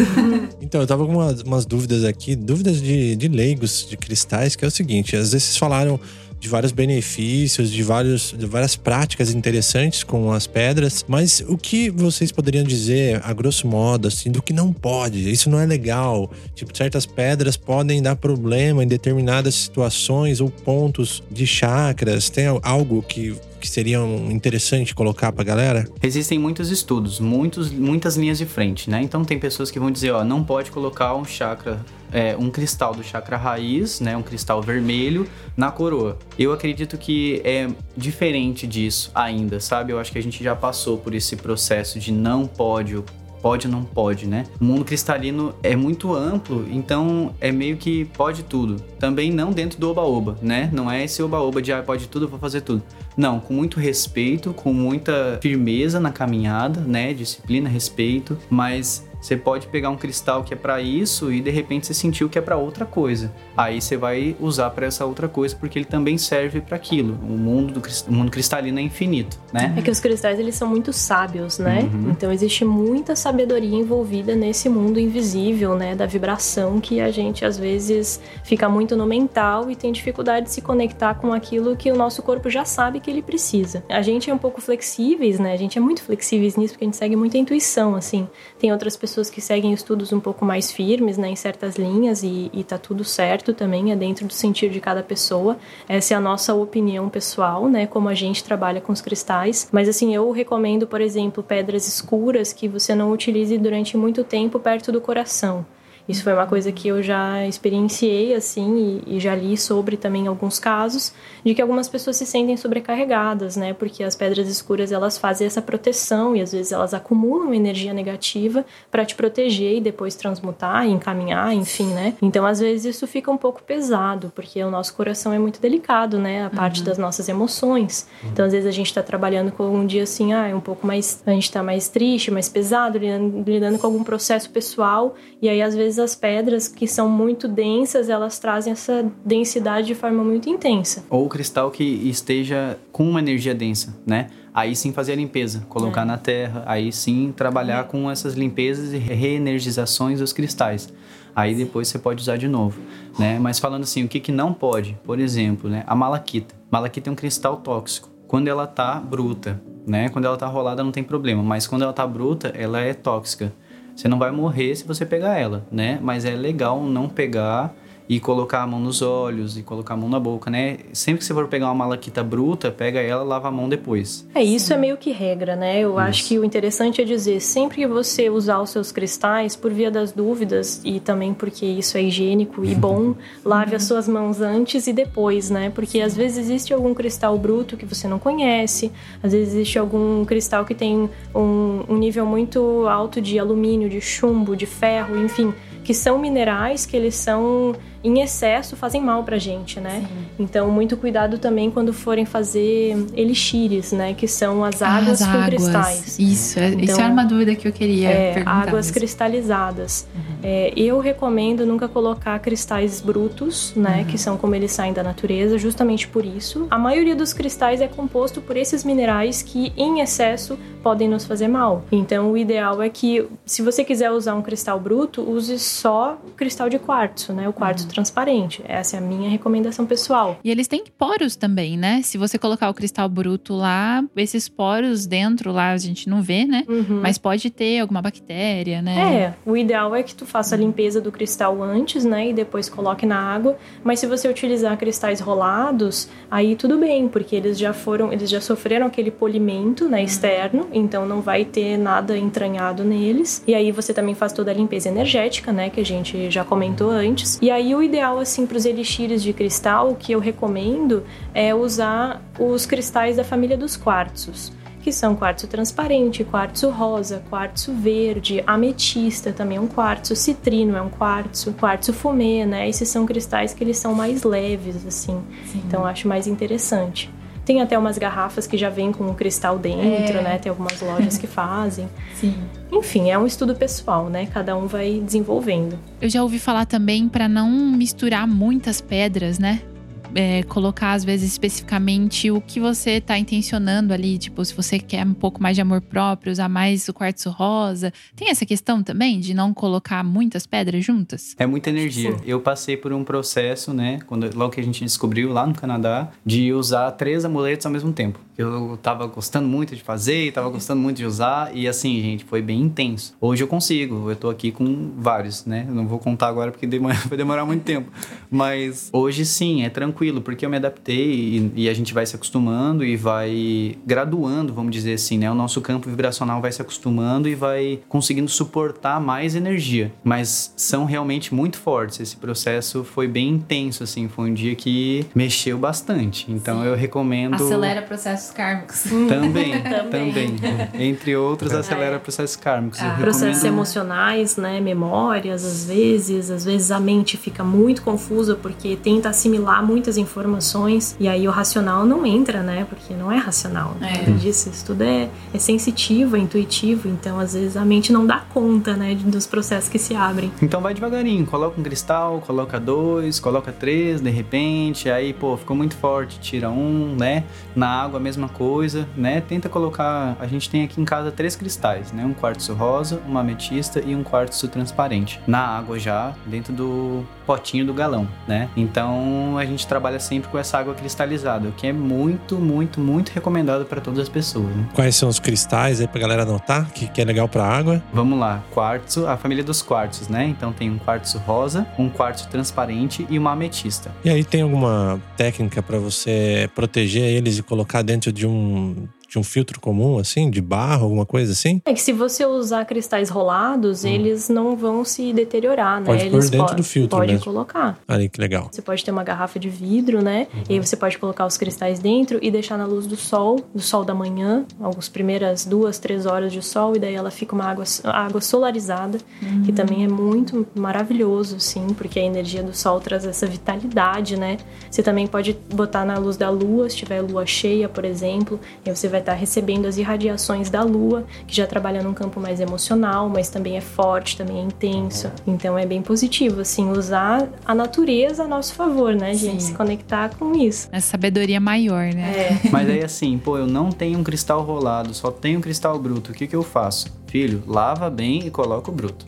S2: então, eu tava com umas, umas dúvidas aqui, dúvidas de, de leigos, de cristais, que é o seguinte, às vezes vocês falaram de vários benefícios, de, vários, de várias práticas interessantes com as pedras. Mas o que vocês poderiam dizer, a grosso modo, assim, do que não pode? Isso não é legal. Tipo, certas pedras podem dar problema em determinadas situações ou pontos de chakras. Tem algo que que seriam interessante colocar pra galera?
S5: Existem muitos estudos, muitos, muitas linhas de frente, né? Então tem pessoas que vão dizer, ó, não pode colocar um chakra é, um cristal do chakra raiz, né, um cristal vermelho, na coroa. Eu acredito que é diferente disso ainda, sabe? Eu acho que a gente já passou por esse processo de não pode, pode não pode, né? O mundo cristalino é muito amplo, então é meio que pode tudo. Também não dentro do oba-oba, né? Não é esse oba-oba de ah, pode tudo, vou fazer tudo. Não, com muito respeito, com muita firmeza na caminhada, né? Disciplina, respeito, mas você pode pegar um cristal que é para isso e de repente você sentiu que é para outra coisa. Aí você vai usar para essa outra coisa porque ele também serve para aquilo. O mundo do o mundo cristalino é infinito, né?
S4: É que os cristais eles são muito sábios, né? Uhum. Então existe muita sabedoria envolvida nesse mundo invisível, né, da vibração que a gente às vezes fica muito no mental e tem dificuldade de se conectar com aquilo que o nosso corpo já sabe que ele precisa. A gente é um pouco flexíveis, né? A gente é muito flexíveis nisso porque a gente segue muita intuição, assim. Tem outras pessoas pessoas que seguem estudos um pouco mais firmes, né, em certas linhas e, e tá tudo certo também, é dentro do sentir de cada pessoa. Essa é a nossa opinião pessoal, né, como a gente trabalha com os cristais. Mas assim, eu recomendo, por exemplo, pedras escuras que você não utilize durante muito tempo perto do coração. Isso foi uma coisa que eu já experienciei, assim, e, e, já li sobre também alguns casos, de que algumas pessoas se sentem sobrecarregadas, né? Porque as pedras escuras, elas fazem essa proteção e às vezes elas acumulam energia negativa para te proteger e depois transmutar e encaminhar, enfim, né? Então, às vezes isso fica um pouco pesado, porque o nosso coração é muito delicado, né? A parte uhum. das nossas emoções. Então, às vezes a gente está trabalhando com um dia assim, ah, é um pouco mais... A gente está mais triste, mais pesado, lidando, lidando com algum processo pessoal, e aí às vezes vezes as pedras que são muito densas, elas trazem essa densidade de forma muito intensa.
S5: Ou o cristal que esteja com uma energia densa, né? Aí sim fazer a limpeza, colocar é. na terra, aí sim trabalhar é. com essas limpezas e reenergizações dos cristais. Aí depois você pode usar de novo, né? Mas falando assim, o que, que não pode? Por exemplo, né? A malaquita. Malaquita é um cristal tóxico. Quando ela tá bruta, né? Quando ela tá rolada não tem problema, mas quando ela tá bruta, ela é tóxica. Você não vai morrer se você pegar ela, né? Mas é legal não pegar e colocar a mão nos olhos e colocar a mão na boca, né? Sempre que você for pegar uma malaquita bruta, pega ela, lava a mão depois.
S4: É, isso é meio que regra, né? Eu isso. acho que o interessante é dizer, sempre que você usar os seus cristais, por via das dúvidas e também porque isso é higiênico e bom, (laughs) lave as suas mãos antes e depois, né? Porque às vezes existe algum cristal bruto que você não conhece, às vezes existe algum cristal que tem um, um nível muito alto de alumínio, de chumbo, de ferro, enfim que são minerais que eles são em excesso fazem mal pra gente, né? Sim. Então, muito cuidado também quando forem fazer elixires, né? Que são as águas as com águas. cristais.
S3: Isso, é, então, isso era uma dúvida que eu queria é, perguntar.
S4: Águas mesmo. cristalizadas. Uhum. É, eu recomendo nunca colocar cristais brutos, né? Uhum. Que são como eles saem da natureza, justamente por isso. A maioria dos cristais é composto por esses minerais que, em excesso, podem nos fazer mal. Então, o ideal é que, se você quiser usar um cristal bruto, use só cristal de quartzo, né? O quartzo transparente. Essa é a minha recomendação pessoal.
S3: E eles têm poros também, né? Se você colocar o cristal bruto lá, esses poros dentro lá a gente não vê, né?
S4: Uhum.
S3: Mas pode ter alguma bactéria, né?
S4: É, o ideal é que tu faça a limpeza do cristal antes, né? E depois coloque na água. Mas se você utilizar cristais rolados, aí tudo bem, porque eles já foram, eles já sofreram aquele polimento, né, externo, então não vai ter nada entranhado neles. E aí você também faz toda a limpeza energética, né, que a gente já comentou antes. E aí o ideal assim para os elixires de cristal, o que eu recomendo é usar os cristais da família dos quartzos que são quartzo transparente, quartzo rosa, quartzo verde, ametista também é um quartzo, citrino é um quartzo, quartzo fumê, né? Esses são cristais que eles são mais leves, assim.
S3: Sim.
S4: Então eu acho mais interessante. Tem até umas garrafas que já vem com o cristal dentro,
S3: É.
S4: né? Tem algumas lojas que fazem.
S3: Sim.
S4: Enfim, é um estudo pessoal, né? Cada um vai desenvolvendo.
S3: Eu já ouvi falar também para não misturar muitas pedras, né? É, colocar, às vezes, especificamente o que você tá intencionando ali. Tipo, se você quer um pouco mais de amor próprio, usar mais o quartzo rosa. Tem essa questão também de não colocar muitas pedras juntas?
S5: É muita energia. Eu passei por um processo, né, quando logo que a gente descobriu lá no Canadá, de usar três amuletos ao mesmo tempo. Eu tava gostando muito de fazer, tava gostando muito de usar e assim, gente, foi bem intenso. Hoje eu consigo, eu tô aqui com vários, né? Eu não vou contar agora porque demora, (laughs) vai demorar muito tempo. Mas hoje sim, é tranquilo, porque eu me adaptei e, e a gente vai se acostumando e vai graduando, vamos dizer assim, né? O nosso campo vibracional vai se acostumando e vai conseguindo suportar mais energia. Mas são realmente muito fortes. Esse processo foi bem intenso, assim. Foi um dia que mexeu bastante. Então eu recomendo.
S3: processos kármicos.
S5: Também, (laughs)
S4: Também.
S5: também. Entre outros, acelera processos kármicos.
S3: Ah.
S4: Processos
S5: recomendo-
S4: emocionais, né? Memórias, às vezes. Às vezes a mente fica muito confusa porque tenta assimilar muitas informações e aí o racional não entra, né? Porque não é racional.
S3: É.
S4: Nada disso. Isso tudo é, é sensitivo, é intuitivo. Então, às vezes, a mente não dá conta, né? Dos processos que se abrem.
S5: Então vai devagarinho, coloca um cristal, coloca dois, coloca três, de repente, aí, pô, ficou muito forte, tira um, né? Na água a mesma coisa, né? Tenta colocar, a gente tem aqui em casa três cristais, né? Um quartzo rosa, uma ametista e um quartzo transparente. Na água já, dentro do potinho do galão, né? Então a gente trabalha sempre com essa água cristalizada, o que é muito, muito, muito recomendado para todas as pessoas, né?
S2: Quais são os cristais aí pra galera anotar, que, que é legal pra água?
S5: Vamos lá, quartzo, a família dos quartzos, né? Então tem um quartzo rosa, um quartzo transparente e uma ametista.
S2: E aí tem alguma técnica pra você proteger eles e colocar dentro de um, de um filtro comum, assim, de barro, alguma coisa assim?
S4: É que se você usar cristais rolados, eles não vão se deteriorar, né?
S2: Hum. Pode pôr
S4: eles
S2: dentro
S4: po-
S2: do filtro
S4: Pode
S2: mesmo.
S4: colocar.
S2: Olha que legal.
S4: Você pode ter uma garrafa de vidro, né? E aí você pode colocar os cristais dentro e deixar na luz do sol, do sol da manhã, algumas primeiras duas, três horas de sol, e daí ela fica uma água, água solarizada, que também é muito maravilhoso, sim, porque a energia do sol traz essa vitalidade, né? Você também pode botar na luz da lua, se tiver lua cheia, por exemplo, e aí você vai estar recebendo as irradiações da lua, que já trabalha num campo mais emocional, mas também é forte, também é intenso. Então é bem positivo, assim, usar a natureza a nosso favor, né, gente?
S3: Sim.
S4: Se conectar com isso.
S3: Essa sabedoria maior, né?
S4: É.
S5: Mas aí assim, pô, eu não tenho um cristal rolado, só tenho um cristal bruto. O que que eu faço? Filho, lava bem e coloca o bruto.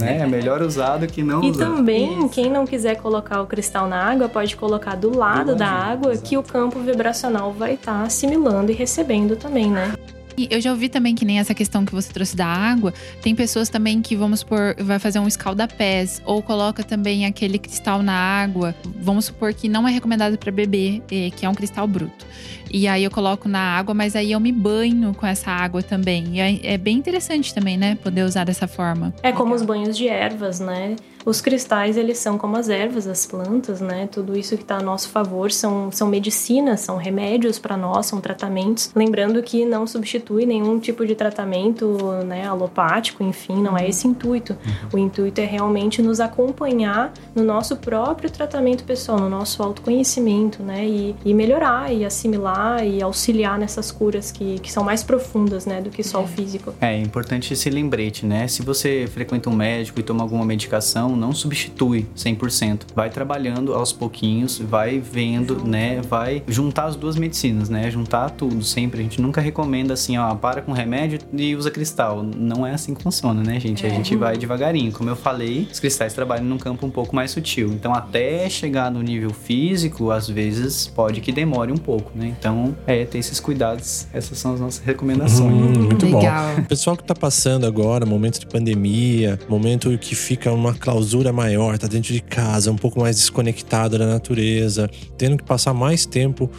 S5: né? É melhor usar do que não
S4: E
S5: usar.
S4: também, quem não quiser colocar o cristal na água, pode colocar do lado da água,
S5: exato.
S4: que o campo vibracional vai estar assimilando e recebendo também, né?
S3: E eu já ouvi também que nem essa questão que você trouxe da água. Tem pessoas também que, vamos supor, vai fazer um escalda-pés ou coloca também aquele cristal na água. Vamos supor que não é recomendado para beber, eh, que é um cristal bruto. E aí eu coloco na água, mas aí eu me banho com essa água também. E é bem interessante também, né? Poder usar dessa forma.
S4: É como os banhos de ervas, né? Os cristais, eles são como as ervas, as plantas, né? Tudo isso que está a nosso favor são, são medicinas, são remédios para nós, são tratamentos. Lembrando que não substitui nenhum tipo de tratamento né, alopático, enfim, não é esse intuito. O intuito é realmente nos acompanhar no nosso próprio tratamento pessoal, no nosso autoconhecimento, né? E, e melhorar, e assimilar, e auxiliar nessas curas que, que são mais profundas, né? Do que só o físico.
S5: É, é importante esse lembrete, né? Se você frequenta um médico e toma alguma medicação, não, substitui 100%. Vai trabalhando aos pouquinhos, vai vendo, né? Vai juntar as duas medicinas, né? Juntar tudo sempre. A gente nunca recomenda assim, ó, para com remédio e usa cristal. Não é assim que funciona, né, gente? A
S3: É.
S5: gente vai devagarinho. Como eu falei, os cristais trabalham num campo um pouco mais sutil. Então, até chegar no nível físico, às vezes pode que demore um pouco, né? Então, é ter esses cuidados. Essas são as nossas recomendações.
S2: Hum, muito
S3: Legal.
S2: bom. O pessoal que tá passando agora, momento de pandemia, momento que fica uma clausura maior, tá dentro de casa, um pouco mais desconectado da natureza, tendo que passar mais tempo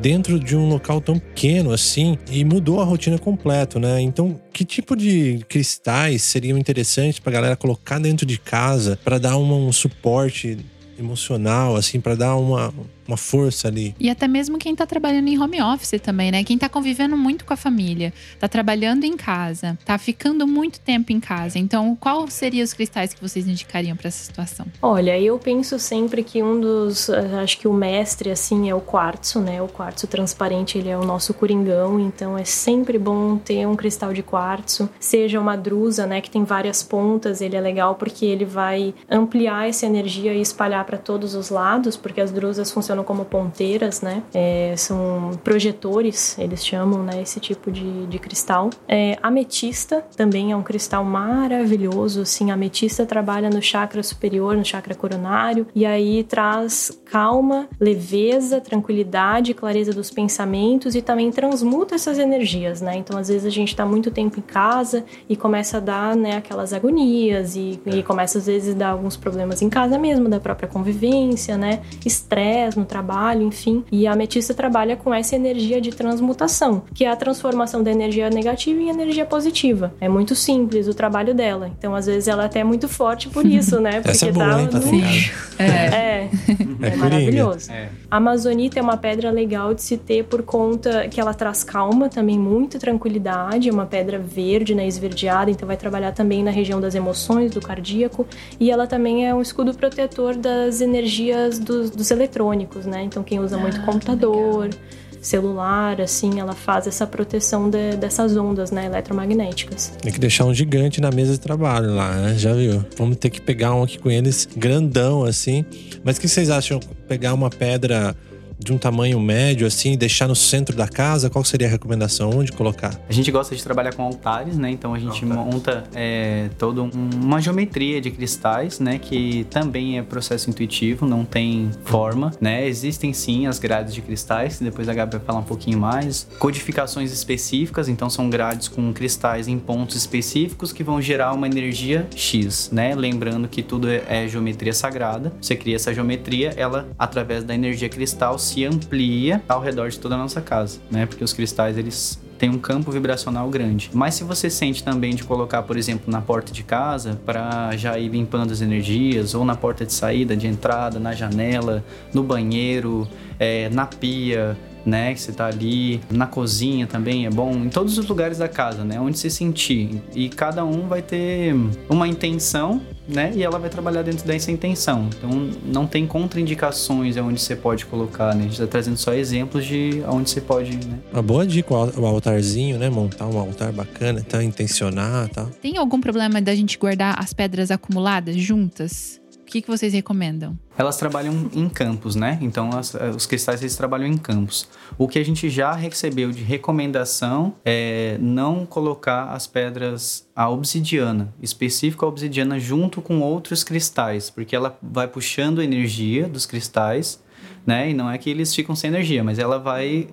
S2: dentro de um local tão pequeno assim e mudou a rotina completo, né? Então, que tipo de cristais seriam interessantes pra galera colocar dentro de casa pra dar uma- um suporte emocional assim, pra dar uma uma força ali?
S3: E até mesmo quem tá trabalhando em home office também, né? Quem tá convivendo muito com a família, tá trabalhando em casa, tá ficando muito tempo em casa. Então, qual seriam os cristais que vocês indicariam para essa situação?
S4: Olha, eu penso sempre que um dos, eh, acho que o mestre assim é o quartzo, né? O quartzo transparente, ele é o nosso coringão, então é sempre bom ter um cristal de quartzo, seja uma drusa, né, que tem várias pontas, ele é legal porque ele vai ampliar essa energia e espalhar para todos os lados, porque as drusas funcionam como ponteiras, né? É, são projetores, eles chamam, né, esse tipo de, de cristal. É, ametista também é um cristal maravilhoso, assim, ametista trabalha no chakra superior, no chakra coronário, e aí traz calma, leveza, tranquilidade, clareza dos pensamentos e também transmuta essas energias, né? Então, às vezes a gente tá muito tempo em casa e começa a dar, né, aquelas agonias e, e começa às vezes a dar alguns problemas em casa mesmo, da própria convivência, né? Estresse no trabalho, enfim. E a ametista trabalha com essa energia de transmutação, que é a transformação da energia negativa em energia positiva. É muito simples o trabalho dela. Então, às vezes ela até é muito forte por (laughs) isso, né?
S2: Essa é boa, hein, pra
S4: no-
S2: casa.
S3: É.
S4: é,
S2: É
S4: é maravilhoso.
S5: É.
S4: A amazonita é uma pedra legal de se ter por conta que ela traz calma, também muita tranquilidade, é uma pedra verde, né, esverdeada, então vai trabalhar também na região das emoções, do cardíaco, e ela também é um escudo protetor das energias dos, dos eletrônicos, né? Então quem usa muito
S3: Ah,
S4: computador, celular, assim, ela faz essa proteção de- dessas ondas, né, eletromagnéticas.
S2: Tem que deixar um gigante na mesa de trabalho lá, né? Já viu? Vamos ter que pegar um aqui com eles grandão assim. Mas o que vocês acham? Pegar uma pedra de um tamanho médio assim deixar no centro da casa? Qual seria a recomendação? Onde colocar?
S5: A gente gosta de trabalhar com altares, né? Então a gente monta é, toda um- uma geometria de cristais, né? Que também é processo intuitivo, não tem forma, né? Existem sim as grades de cristais, que depois a Gabi vai falar um pouquinho mais. Codificações específicas, então são grades com cristais em pontos específicos que vão gerar uma energia X, né? Lembrando que tudo é, é geometria sagrada. Você cria essa geometria, ela, através da energia cristal, se amplia ao redor de toda a nossa casa, né? Porque os cristais, eles tem um campo vibracional grande. Mas se você sente também de colocar, por exemplo, na porta de casa, para já ir limpando as energias, ou na porta de saída, de entrada, na janela, no banheiro, é, na pia, né, que você tá ali, na cozinha também é bom, em todos os lugares da casa, né, onde você sentir. E cada um vai ter uma intenção, né, e ela vai trabalhar dentro dessa intenção. Então não tem contraindicações aonde você pode colocar, né, a gente tá trazendo só exemplos de aonde você pode, né,
S2: Uma boa dica, o altarzinho, né? Montar um altar bacana, tá? Intencionar, tá?
S3: Tem algum problema da gente guardar as pedras acumuladas juntas? Que, que vocês recomendam?
S5: Elas trabalham em campos, né? Então as- eh, os cristais eles trabalham em campos. O que a gente já recebeu de recomendação é não colocar as pedras a obsidiana, específico a obsidiana junto com outros cristais, porque ela vai puxando energia dos cristais, né? E não é que eles ficam sem energia, mas ela vai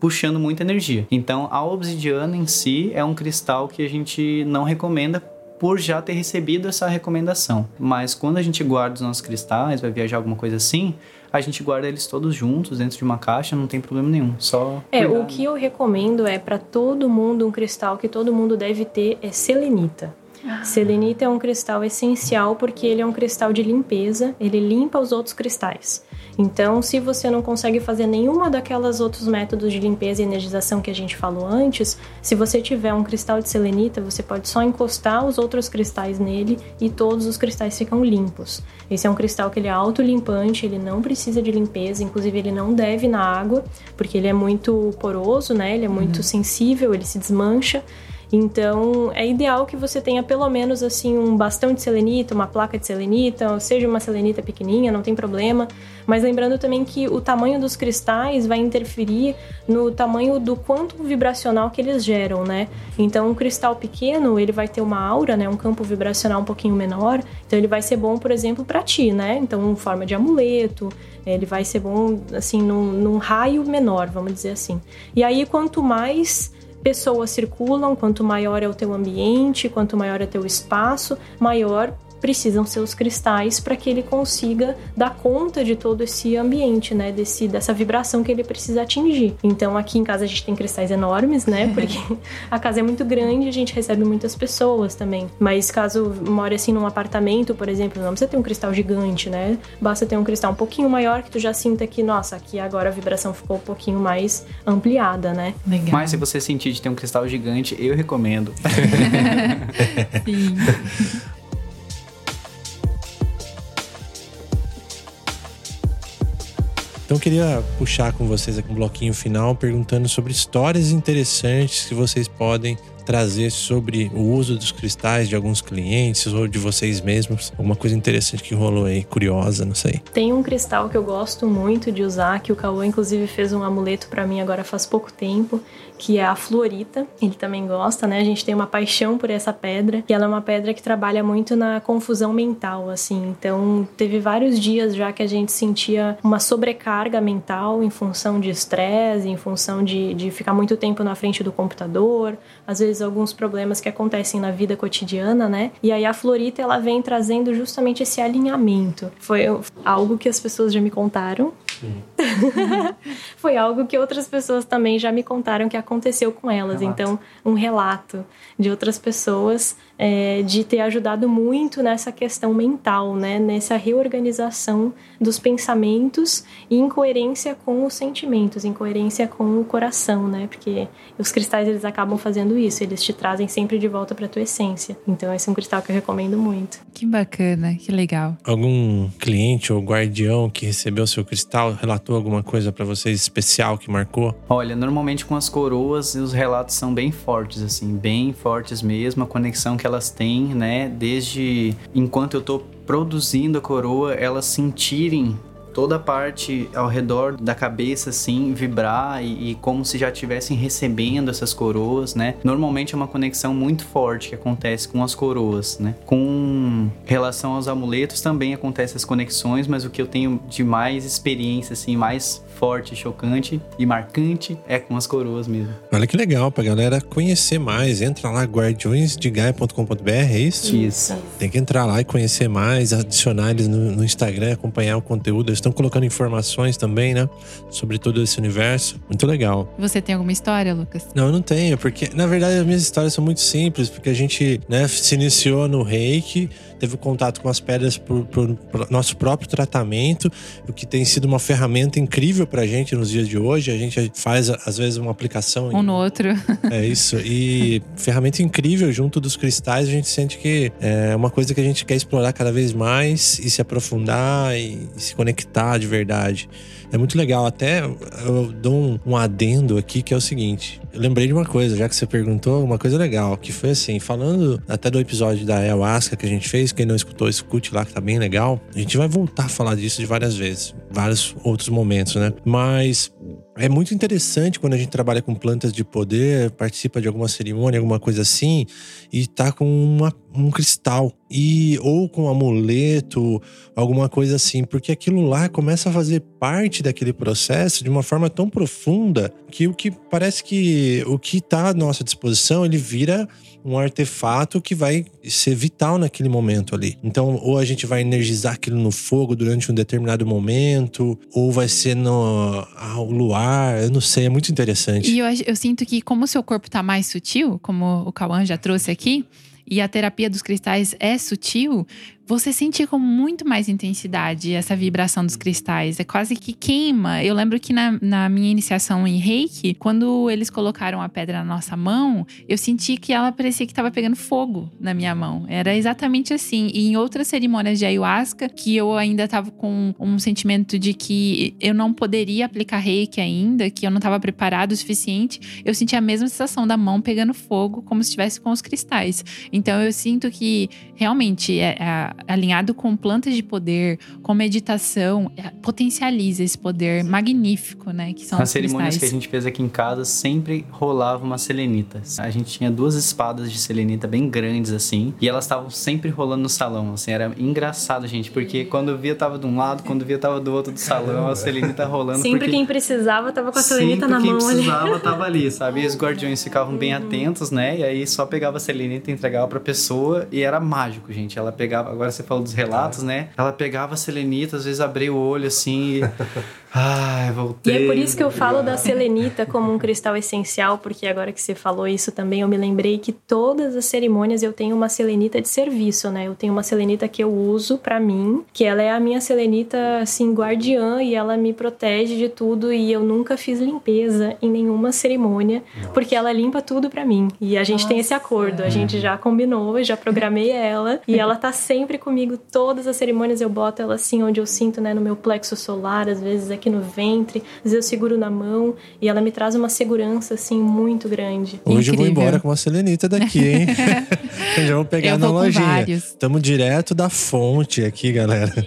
S5: puxando muita energia. Então a obsidiana em si é um cristal que a gente não recomenda por já ter recebido essa recomendação. Mas quando a gente guarda os nossos cristais, vai viajar alguma coisa assim, a gente guarda eles todos juntos dentro de uma caixa, não tem problema nenhum. Só
S4: É,
S5: cuidar.
S4: o que eu recomendo é para todo mundo um cristal que todo mundo deve ter é selenita. Selenita é um cristal essencial porque ele é um cristal de limpeza, ele limpa os outros cristais. Então, se você não consegue fazer nenhuma daquelas outros métodos de limpeza e energização que a gente falou antes, se você tiver um cristal de selenita, você pode só encostar os outros cristais nele e todos os cristais ficam limpos. Esse é um cristal que ele é autolimpante, ele não precisa de limpeza, inclusive ele não deve na água, porque ele é muito poroso, né? Ele é muito sensível, ele se desmancha. Então, é ideal que você tenha pelo menos assim um bastão de selenita, uma placa de selenita, ou seja uma selenita pequenininha, não tem problema. Mas lembrando também que o tamanho dos cristais vai interferir no tamanho do quanto vibracional que eles geram, né? Então, um cristal pequeno, ele vai ter uma aura, né, um campo vibracional um pouquinho menor, então ele vai ser bom, por exemplo, para ti, né? Então, em forma de amuleto, ele vai ser bom assim num, num raio menor, vamos dizer assim. E aí, quanto mais pessoas circulam, quanto maior é o teu ambiente, quanto maior é o teu espaço, maior precisam ser os cristais para que ele consiga dar conta de todo esse ambiente, né? Desse, dessa vibração que ele precisa atingir. Então aqui em casa a gente tem cristais enormes, né? (laughs) Porque a casa é muito grande, a gente recebe muitas pessoas também. Mas caso more assim num apartamento, por exemplo, não precisa ter um cristal gigante, né? Basta ter um cristal um pouquinho maior que tu já sinta que, nossa, aqui agora a vibração ficou um pouquinho mais ampliada, né?
S5: Legal. Mas se você sentir de ter um cristal gigante, eu recomendo. (laughs) Sim. (laughs)
S2: Então queria puxar com vocês aqui um bloquinho final perguntando sobre histórias interessantes que vocês podem trazer sobre o uso dos cristais de alguns clientes ou de vocês mesmos? Alguma coisa interessante que rolou aí, curiosa, não sei.
S4: Tem um cristal que eu gosto muito de usar, que o Cauã inclusive fez um amuleto para mim agora faz pouco tempo, que é a fluorita. Ele também gosta, né? A gente tem uma paixão por essa pedra, e ela é uma pedra que trabalha muito na confusão mental, assim. Então, teve vários dias já que a gente sentia uma sobrecarga mental em função de estresse, em função de, de ficar muito tempo na frente do computador, às vezes alguns problemas que acontecem na vida cotidiana, né? E aí a Florita ela vem trazendo justamente esse alinhamento. Foi algo que as pessoas já me contaram. (laughs) Foi algo que outras pessoas também já me contaram que aconteceu com elas. Relato. Então, um relato de outras pessoas é, de ter ajudado muito nessa questão mental, né? Nessa reorganização dos pensamentos e em coerência com os sentimentos, em coerência com o coração, né? Porque os cristais eles acabam fazendo isso, eles te trazem sempre de volta para tua essência. Então esse é um cristal que eu recomendo muito.
S3: Que bacana, que legal.
S2: Algum cliente ou guardião que recebeu seu cristal relatou alguma coisa para vocês especial que marcou?
S5: Olha, normalmente com as coroas os relatos são bem fortes assim, bem fortes mesmo, a conexão que elas têm, né, desde enquanto eu tô produzindo a coroa, elas sentirem toda a parte ao redor da cabeça assim vibrar e, e como se já estivessem recebendo essas coroas, né? Normalmente é uma conexão muito forte que acontece com as coroas, né? Com relação aos amuletos também acontecem as conexões, mas o que eu tenho de mais experiência assim, mais forte, chocante e marcante é com as coroas mesmo.
S2: Olha que legal pra galera conhecer mais. Entra lá guardiõesdegaia.com.br, é isso?
S5: Isso.
S2: Tem que entrar lá e conhecer mais, adicionar eles no, no Instagram, acompanhar o conteúdo. Estão colocando informações também, né? Sobre todo esse universo. Muito legal.
S3: Você tem alguma história, Lucas?
S2: Não, eu não tenho, porque na verdade as minhas histórias são muito simples, porque a gente né, se iniciou no reiki, teve contato com as pedras por, por, por nosso próprio tratamento, o que tem sido uma ferramenta incrível pra gente nos dias de hoje. A gente faz, às vezes, uma aplicação.
S3: Um no outro. (laughs)
S2: É isso. E ferramenta incrível junto dos cristais, a gente sente que é uma coisa que a gente quer explorar cada vez mais e se aprofundar e se conectar de verdade. É muito legal. Até eu dou um, adendo aqui que é o seguinte: eu lembrei de uma coisa, já que você perguntou, uma coisa legal, que foi assim, falando até do episódio da ayahuasca que a gente fez, quem não escutou, escute lá, que tá bem legal. A gente vai voltar a falar disso de várias vezes, vários outros momentos, né? Mas é muito interessante quando a gente trabalha com plantas de poder, participa de alguma cerimônia, alguma coisa assim, e tá com uma, um cristal. E ou com um amuleto, alguma coisa assim, porque aquilo lá começa a fazer parte daquele processo de uma forma tão profunda que o que parece que o que está à nossa disposição, ele vira um artefato que vai ser vital naquele momento ali. Então, ou a gente vai energizar aquilo no fogo durante um determinado momento, ou vai ser no ao luar, eu não sei, é muito interessante.
S3: E eu, eu sinto que como o seu corpo está mais sutil, como o Cauã já trouxe aqui, e a terapia dos cristais é sutil, você sente com muito mais intensidade essa vibração dos cristais. É quase que queima. Eu lembro que na, na minha iniciação em reiki, quando eles colocaram a pedra na nossa mão, eu senti que ela parecia que estava pegando fogo na minha mão. Era exatamente assim. E em outras cerimônias de ayahuasca, que eu ainda estava com um sentimento de que eu não poderia aplicar reiki ainda, que eu não estava preparado o suficiente, eu senti a mesma sensação da mão pegando fogo, como se estivesse com os cristais. Então eu sinto que realmente é, é alinhado com plantas de poder, com meditação, é, potencializa esse poder magnífico, né? Que são
S5: Nas cerimônias
S3: cristais.
S5: que a gente fez aqui em casa, sempre rolava uma selenita. A gente tinha duas espadas de selenita bem grandes, assim, e elas estavam sempre rolando no salão, assim, era engraçado, gente, porque quando eu via tava de um lado, quando eu via tava do outro do salão, a selenita rolando.
S4: Sempre quem precisava tava com a selenita
S5: Sempre
S4: na
S5: quem
S4: mão ali.
S5: precisava tava ali, (laughs) sabe? E os guardiões ficavam bem atentos, né? E aí só pegava a selenita, entregava pra pessoa e era mágico, gente. Ela pegava, agora você falou dos relatos, né? Ela pegava a selenita, às vezes abria o olho assim e... (laughs) Ai,
S4: E
S5: voltei.
S4: é por isso que eu falo da selenita como um cristal essencial, porque agora que você falou isso também, eu me lembrei que todas as cerimônias eu tenho uma selenita de serviço, né? Eu tenho uma selenita que eu uso pra mim, que ela é a minha selenita assim guardiã e ela me protege de tudo e eu nunca fiz limpeza em nenhuma cerimônia, porque ela limpa tudo pra mim. E a gente tem esse acordo, a gente já combinou, já programei ela e ela tá sempre comigo todas as cerimônias eu boto ela assim onde eu sinto, né, no meu plexo solar, às vezes aqui no ventre, às vezes eu seguro na mão e ela me traz uma segurança assim muito grande.
S2: Hoje eu vou
S3: Incrível.
S2: embora com uma selenita daqui, hein? (laughs) (laughs) Já vou pegar
S3: Eu
S2: na
S3: vou
S2: lojinha. Tamo direto da fonte aqui, galera.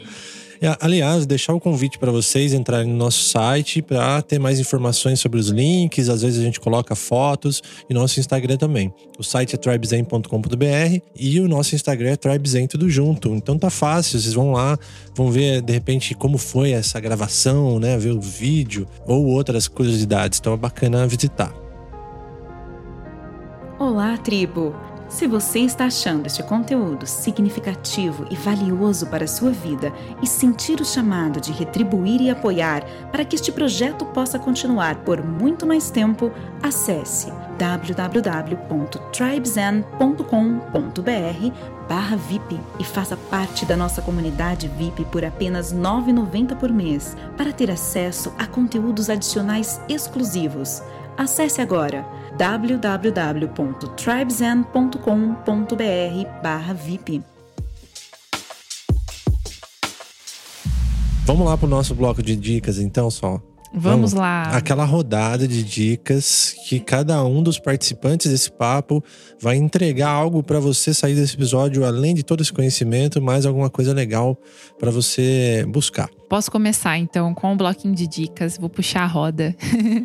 S2: Aliás, deixar o convite para vocês entrarem no nosso site para ter mais informações sobre os links. Às vezes a gente coloca fotos e nosso Instagram também. O site é tribezen.com.br e o nosso Instagram é tribezen tudo junto. Então tá fácil, vocês vão lá, vão ver de repente como foi essa gravação, né? Ver o vídeo ou outras curiosidades. Então é bacana visitar.
S1: Olá, tribo! Se você está achando este conteúdo significativo e valioso para a sua vida e sentir o chamado de retribuir e apoiar para que este projeto possa continuar por muito mais tempo, acesse www.tribezen.com.br barra VIP e faça parte da nossa comunidade VIP por apenas R$ 9,90 por mês para ter acesso a conteúdos adicionais exclusivos. Acesse agora www.tribezen.com.br barra VIP.
S2: Vamos lá pro nosso bloco de dicas, então, só.
S3: Vamos lá.
S2: Aquela rodada de dicas que cada um dos participantes desse papo vai entregar algo para você sair desse episódio, além de todo esse conhecimento, mais alguma coisa legal para você buscar.
S3: Posso começar então com um bloquinho de dicas, vou puxar a roda.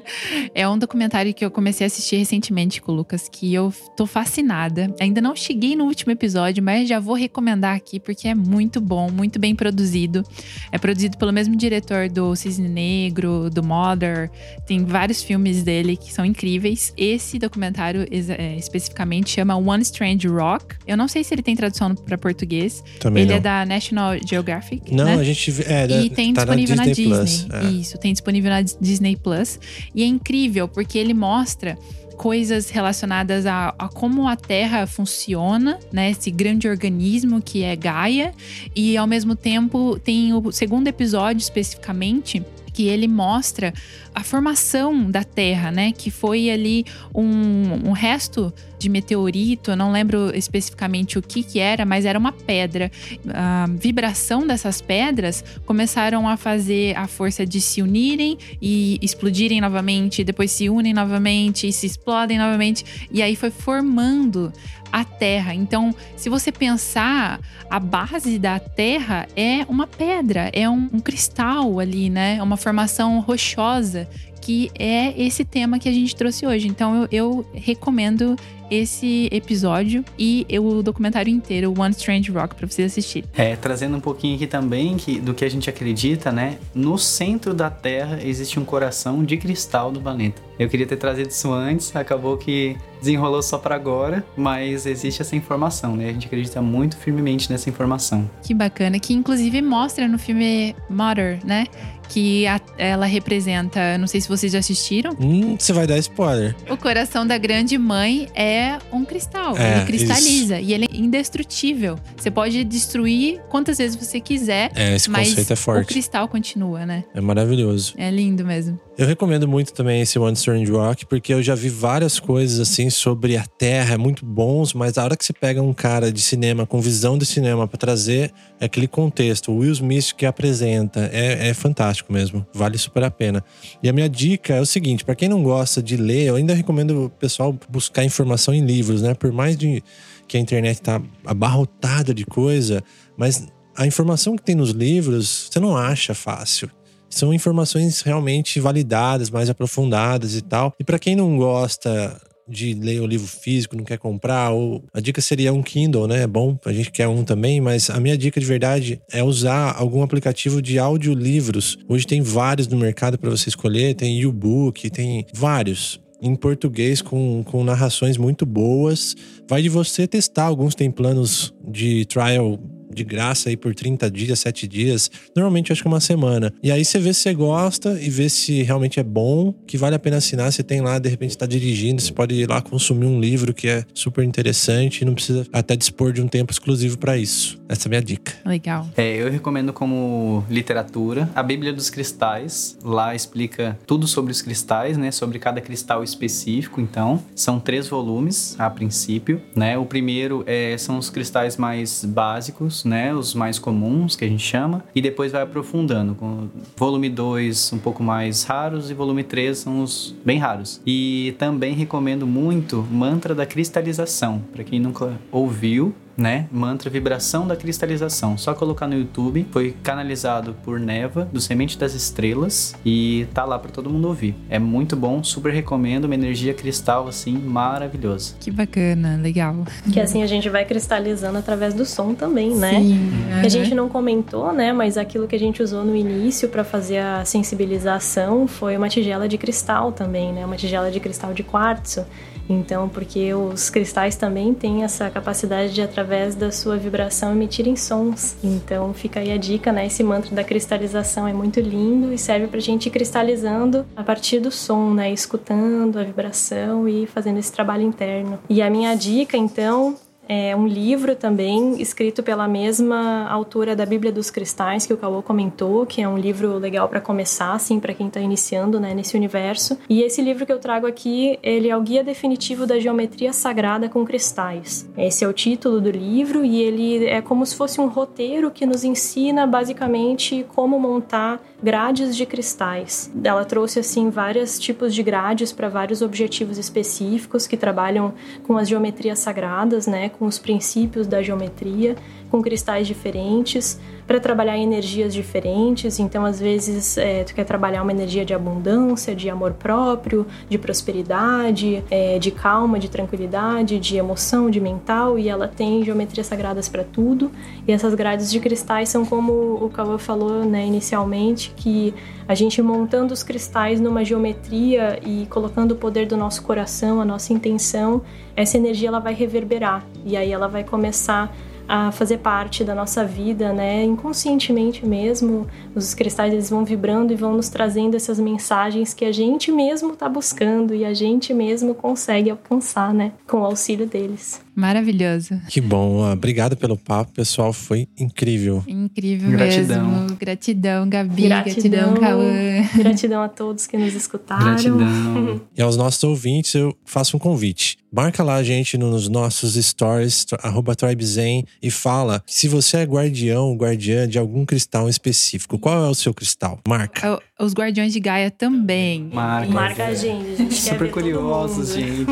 S3: (laughs) é um documentário que eu comecei a assistir recentemente com o Lucas, que eu tô fascinada. Ainda não cheguei no último episódio, mas já vou recomendar aqui porque é muito bom, muito bem produzido. É produzido pelo mesmo diretor do Cisne Negro, do Mother, tem vários filmes dele que são incríveis. Esse documentário é, especificamente chama One Strange Rock. Eu não sei se ele tem tradução para português.
S2: Também
S3: ele
S2: não.
S3: é da National Geographic.
S2: Não,
S3: né?
S2: a gente é,
S3: E tem
S2: tá
S3: disponível na Disney.
S2: Plus. É.
S3: Isso, tem disponível na Disney Plus. E é incrível, porque ele mostra coisas relacionadas a, a, como a Terra funciona, né? Esse grande organismo que é Gaia. E ao mesmo tempo tem o segundo episódio especificamente que ele mostra a formação da Terra, né? Que foi ali um, um resto de meteorito, eu não lembro especificamente o que que era, mas era uma pedra. A vibração dessas pedras começaram a fazer a força de se unirem e explodirem novamente, depois se unem novamente e se explodem novamente, e aí foi formando a Terra. Então, se você pensar, a base da Terra é uma pedra, é um, um cristal ali, né? É uma formação rochosa que é esse tema que a gente trouxe hoje. Então eu, eu recomendo esse episódio e o documentário inteiro, One Strange Rock, para vocês assistirem.
S5: É, trazendo um pouquinho aqui também que, do que a gente acredita, né? No centro da Terra existe um coração de cristal do planeta. Eu queria ter trazido isso antes, acabou que desenrolou só para agora, mas existe essa informação, né? A gente acredita muito firmemente nessa informação.
S3: Que bacana, que inclusive mostra no filme Mother, né? Que a, ela representa, não sei se vocês já assistiram.
S2: Hum, você vai dar spoiler.
S3: O coração da grande mãe é é um cristal.
S2: É,
S3: ele cristaliza e ele é indestrutível. Você pode destruir quantas vezes você quiser,
S2: É, esse
S3: mas
S2: conceito é
S3: o
S2: forte.
S3: cristal continua, né?
S2: É maravilhoso.
S3: É lindo mesmo.
S2: Eu recomendo muito também esse One Strange Rock, porque eu já vi várias coisas assim sobre a Terra, muito bons, mas a hora que você pega um cara de cinema com visão de cinema pra trazer aquele contexto, o Will Smith que apresenta, é, é fantástico mesmo, vale super a pena. E a minha dica é o seguinte: pra quem não gosta de ler, eu ainda recomendo o pessoal buscar informação em livros, né? Por mais de que a internet tá abarrotada de coisa, mas a informação que tem nos livros você não acha fácil são informações realmente validadas, mais aprofundadas e tal. E para quem não gosta de ler o livro físico, não quer comprar, ou a dica seria um Kindle, né? É bom, a gente quer um também, mas a minha dica de verdade é usar algum aplicativo de audiolivros. Hoje tem vários no mercado para você escolher, tem e-book, tem vários em português com, com narrações muito boas. Vai de você testar, alguns tem planos de trial de graça aí por 30 dias, 7 dias. Normalmente eu acho que uma semana. E aí você vê se você gosta e vê se realmente é bom, que vale a pena assinar. Você tem lá, de repente está dirigindo, você pode ir lá consumir um livro que é super interessante e não precisa até dispor de um tempo exclusivo para isso. Essa é a minha dica.
S3: Legal.
S5: É, eu recomendo como literatura a Bíblia dos Cristais. Lá explica tudo sobre os cristais, né? Sobre cada cristal específico. Então, são três volumes a princípio, né? O primeiro é, são os cristais mais básicos, né? Os mais comuns que a gente chama. E depois vai aprofundando. Com volume 2 um pouco mais raros e volume 3 são os bem raros. E também recomendo muito Mantra da Cristalização. Para quem nunca ouviu, né? Mantra Vibração da Cristalização. Só colocar no YouTube. Foi canalizado por Neva, do Semente das Estrelas. E tá lá para todo mundo ouvir. É muito bom, super recomendo. Uma energia cristal, assim, maravilhosa.
S3: Que bacana, legal.
S4: Que assim a gente vai cristalizando através do som também, né?
S3: Sim.
S4: Que a gente não comentou, né? Mas aquilo que a gente usou no início para fazer a sensibilização foi uma tigela de cristal também, né? Uma tigela de cristal de quartzo. Então, porque os cristais também têm essa capacidade de, através da sua vibração, emitirem sons. Então, fica aí a dica, né? Esse mantra da cristalização é muito lindo e serve pra gente ir cristalizando a partir do som, né? Escutando a vibração e fazendo esse trabalho interno. E a minha dica, então, é um livro também escrito pela mesma autora da Bíblia dos Cristais que o Cauô comentou, que é um livro legal para começar, assim, para quem está iniciando, né, nesse universo. E esse livro que eu trago aqui, ele é o guia definitivo da geometria sagrada com cristais. Esse é o título do livro e ele é como se fosse um roteiro que nos ensina basicamente como montar grades de cristais. Ela trouxe assim vários tipos de grades para vários objetivos específicos que trabalham com as geometrias sagradas, né, com os princípios da geometria, com cristais diferentes, para trabalhar energias diferentes. Então, às vezes, é, tu quer trabalhar uma energia de abundância, de amor próprio, de prosperidade, é, de calma, de tranquilidade, de emoção, de mental, e ela tem geometrias sagradas para tudo. E essas grades de cristais são como o Cauã falou né, inicialmente, que a gente montando os cristais numa geometria e colocando o poder do nosso coração, a nossa intenção, essa energia ela vai reverberar e aí ela vai começar a fazer parte da nossa vida, né? Inconscientemente mesmo, os cristais eles vão vibrando e vão nos trazendo essas mensagens que a gente mesmo está buscando e a gente mesmo consegue alcançar, né? Com o auxílio deles.
S3: Maravilhoso.
S2: Que bom. Obrigado pelo papo, pessoal. Foi incrível.
S3: Incrível
S5: Gratidão.
S3: mesmo. Gratidão, Gabi. Gratidão, Cauã. (laughs)
S4: Gratidão a todos que nos escutaram.
S5: Gratidão.
S2: E aos nossos ouvintes, eu faço um convite. Marca lá a gente nos nossos stories, arroba TribeZen, e fala se você é guardião, guardiã de algum cristal específico. Qual é o seu cristal? Marca.
S3: Os Guardiões de Gaia também.
S5: Marca.
S4: Marca a gente, a gente
S5: Super curiosos, gente.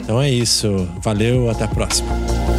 S2: Então é isso. Valeu, até a próxima.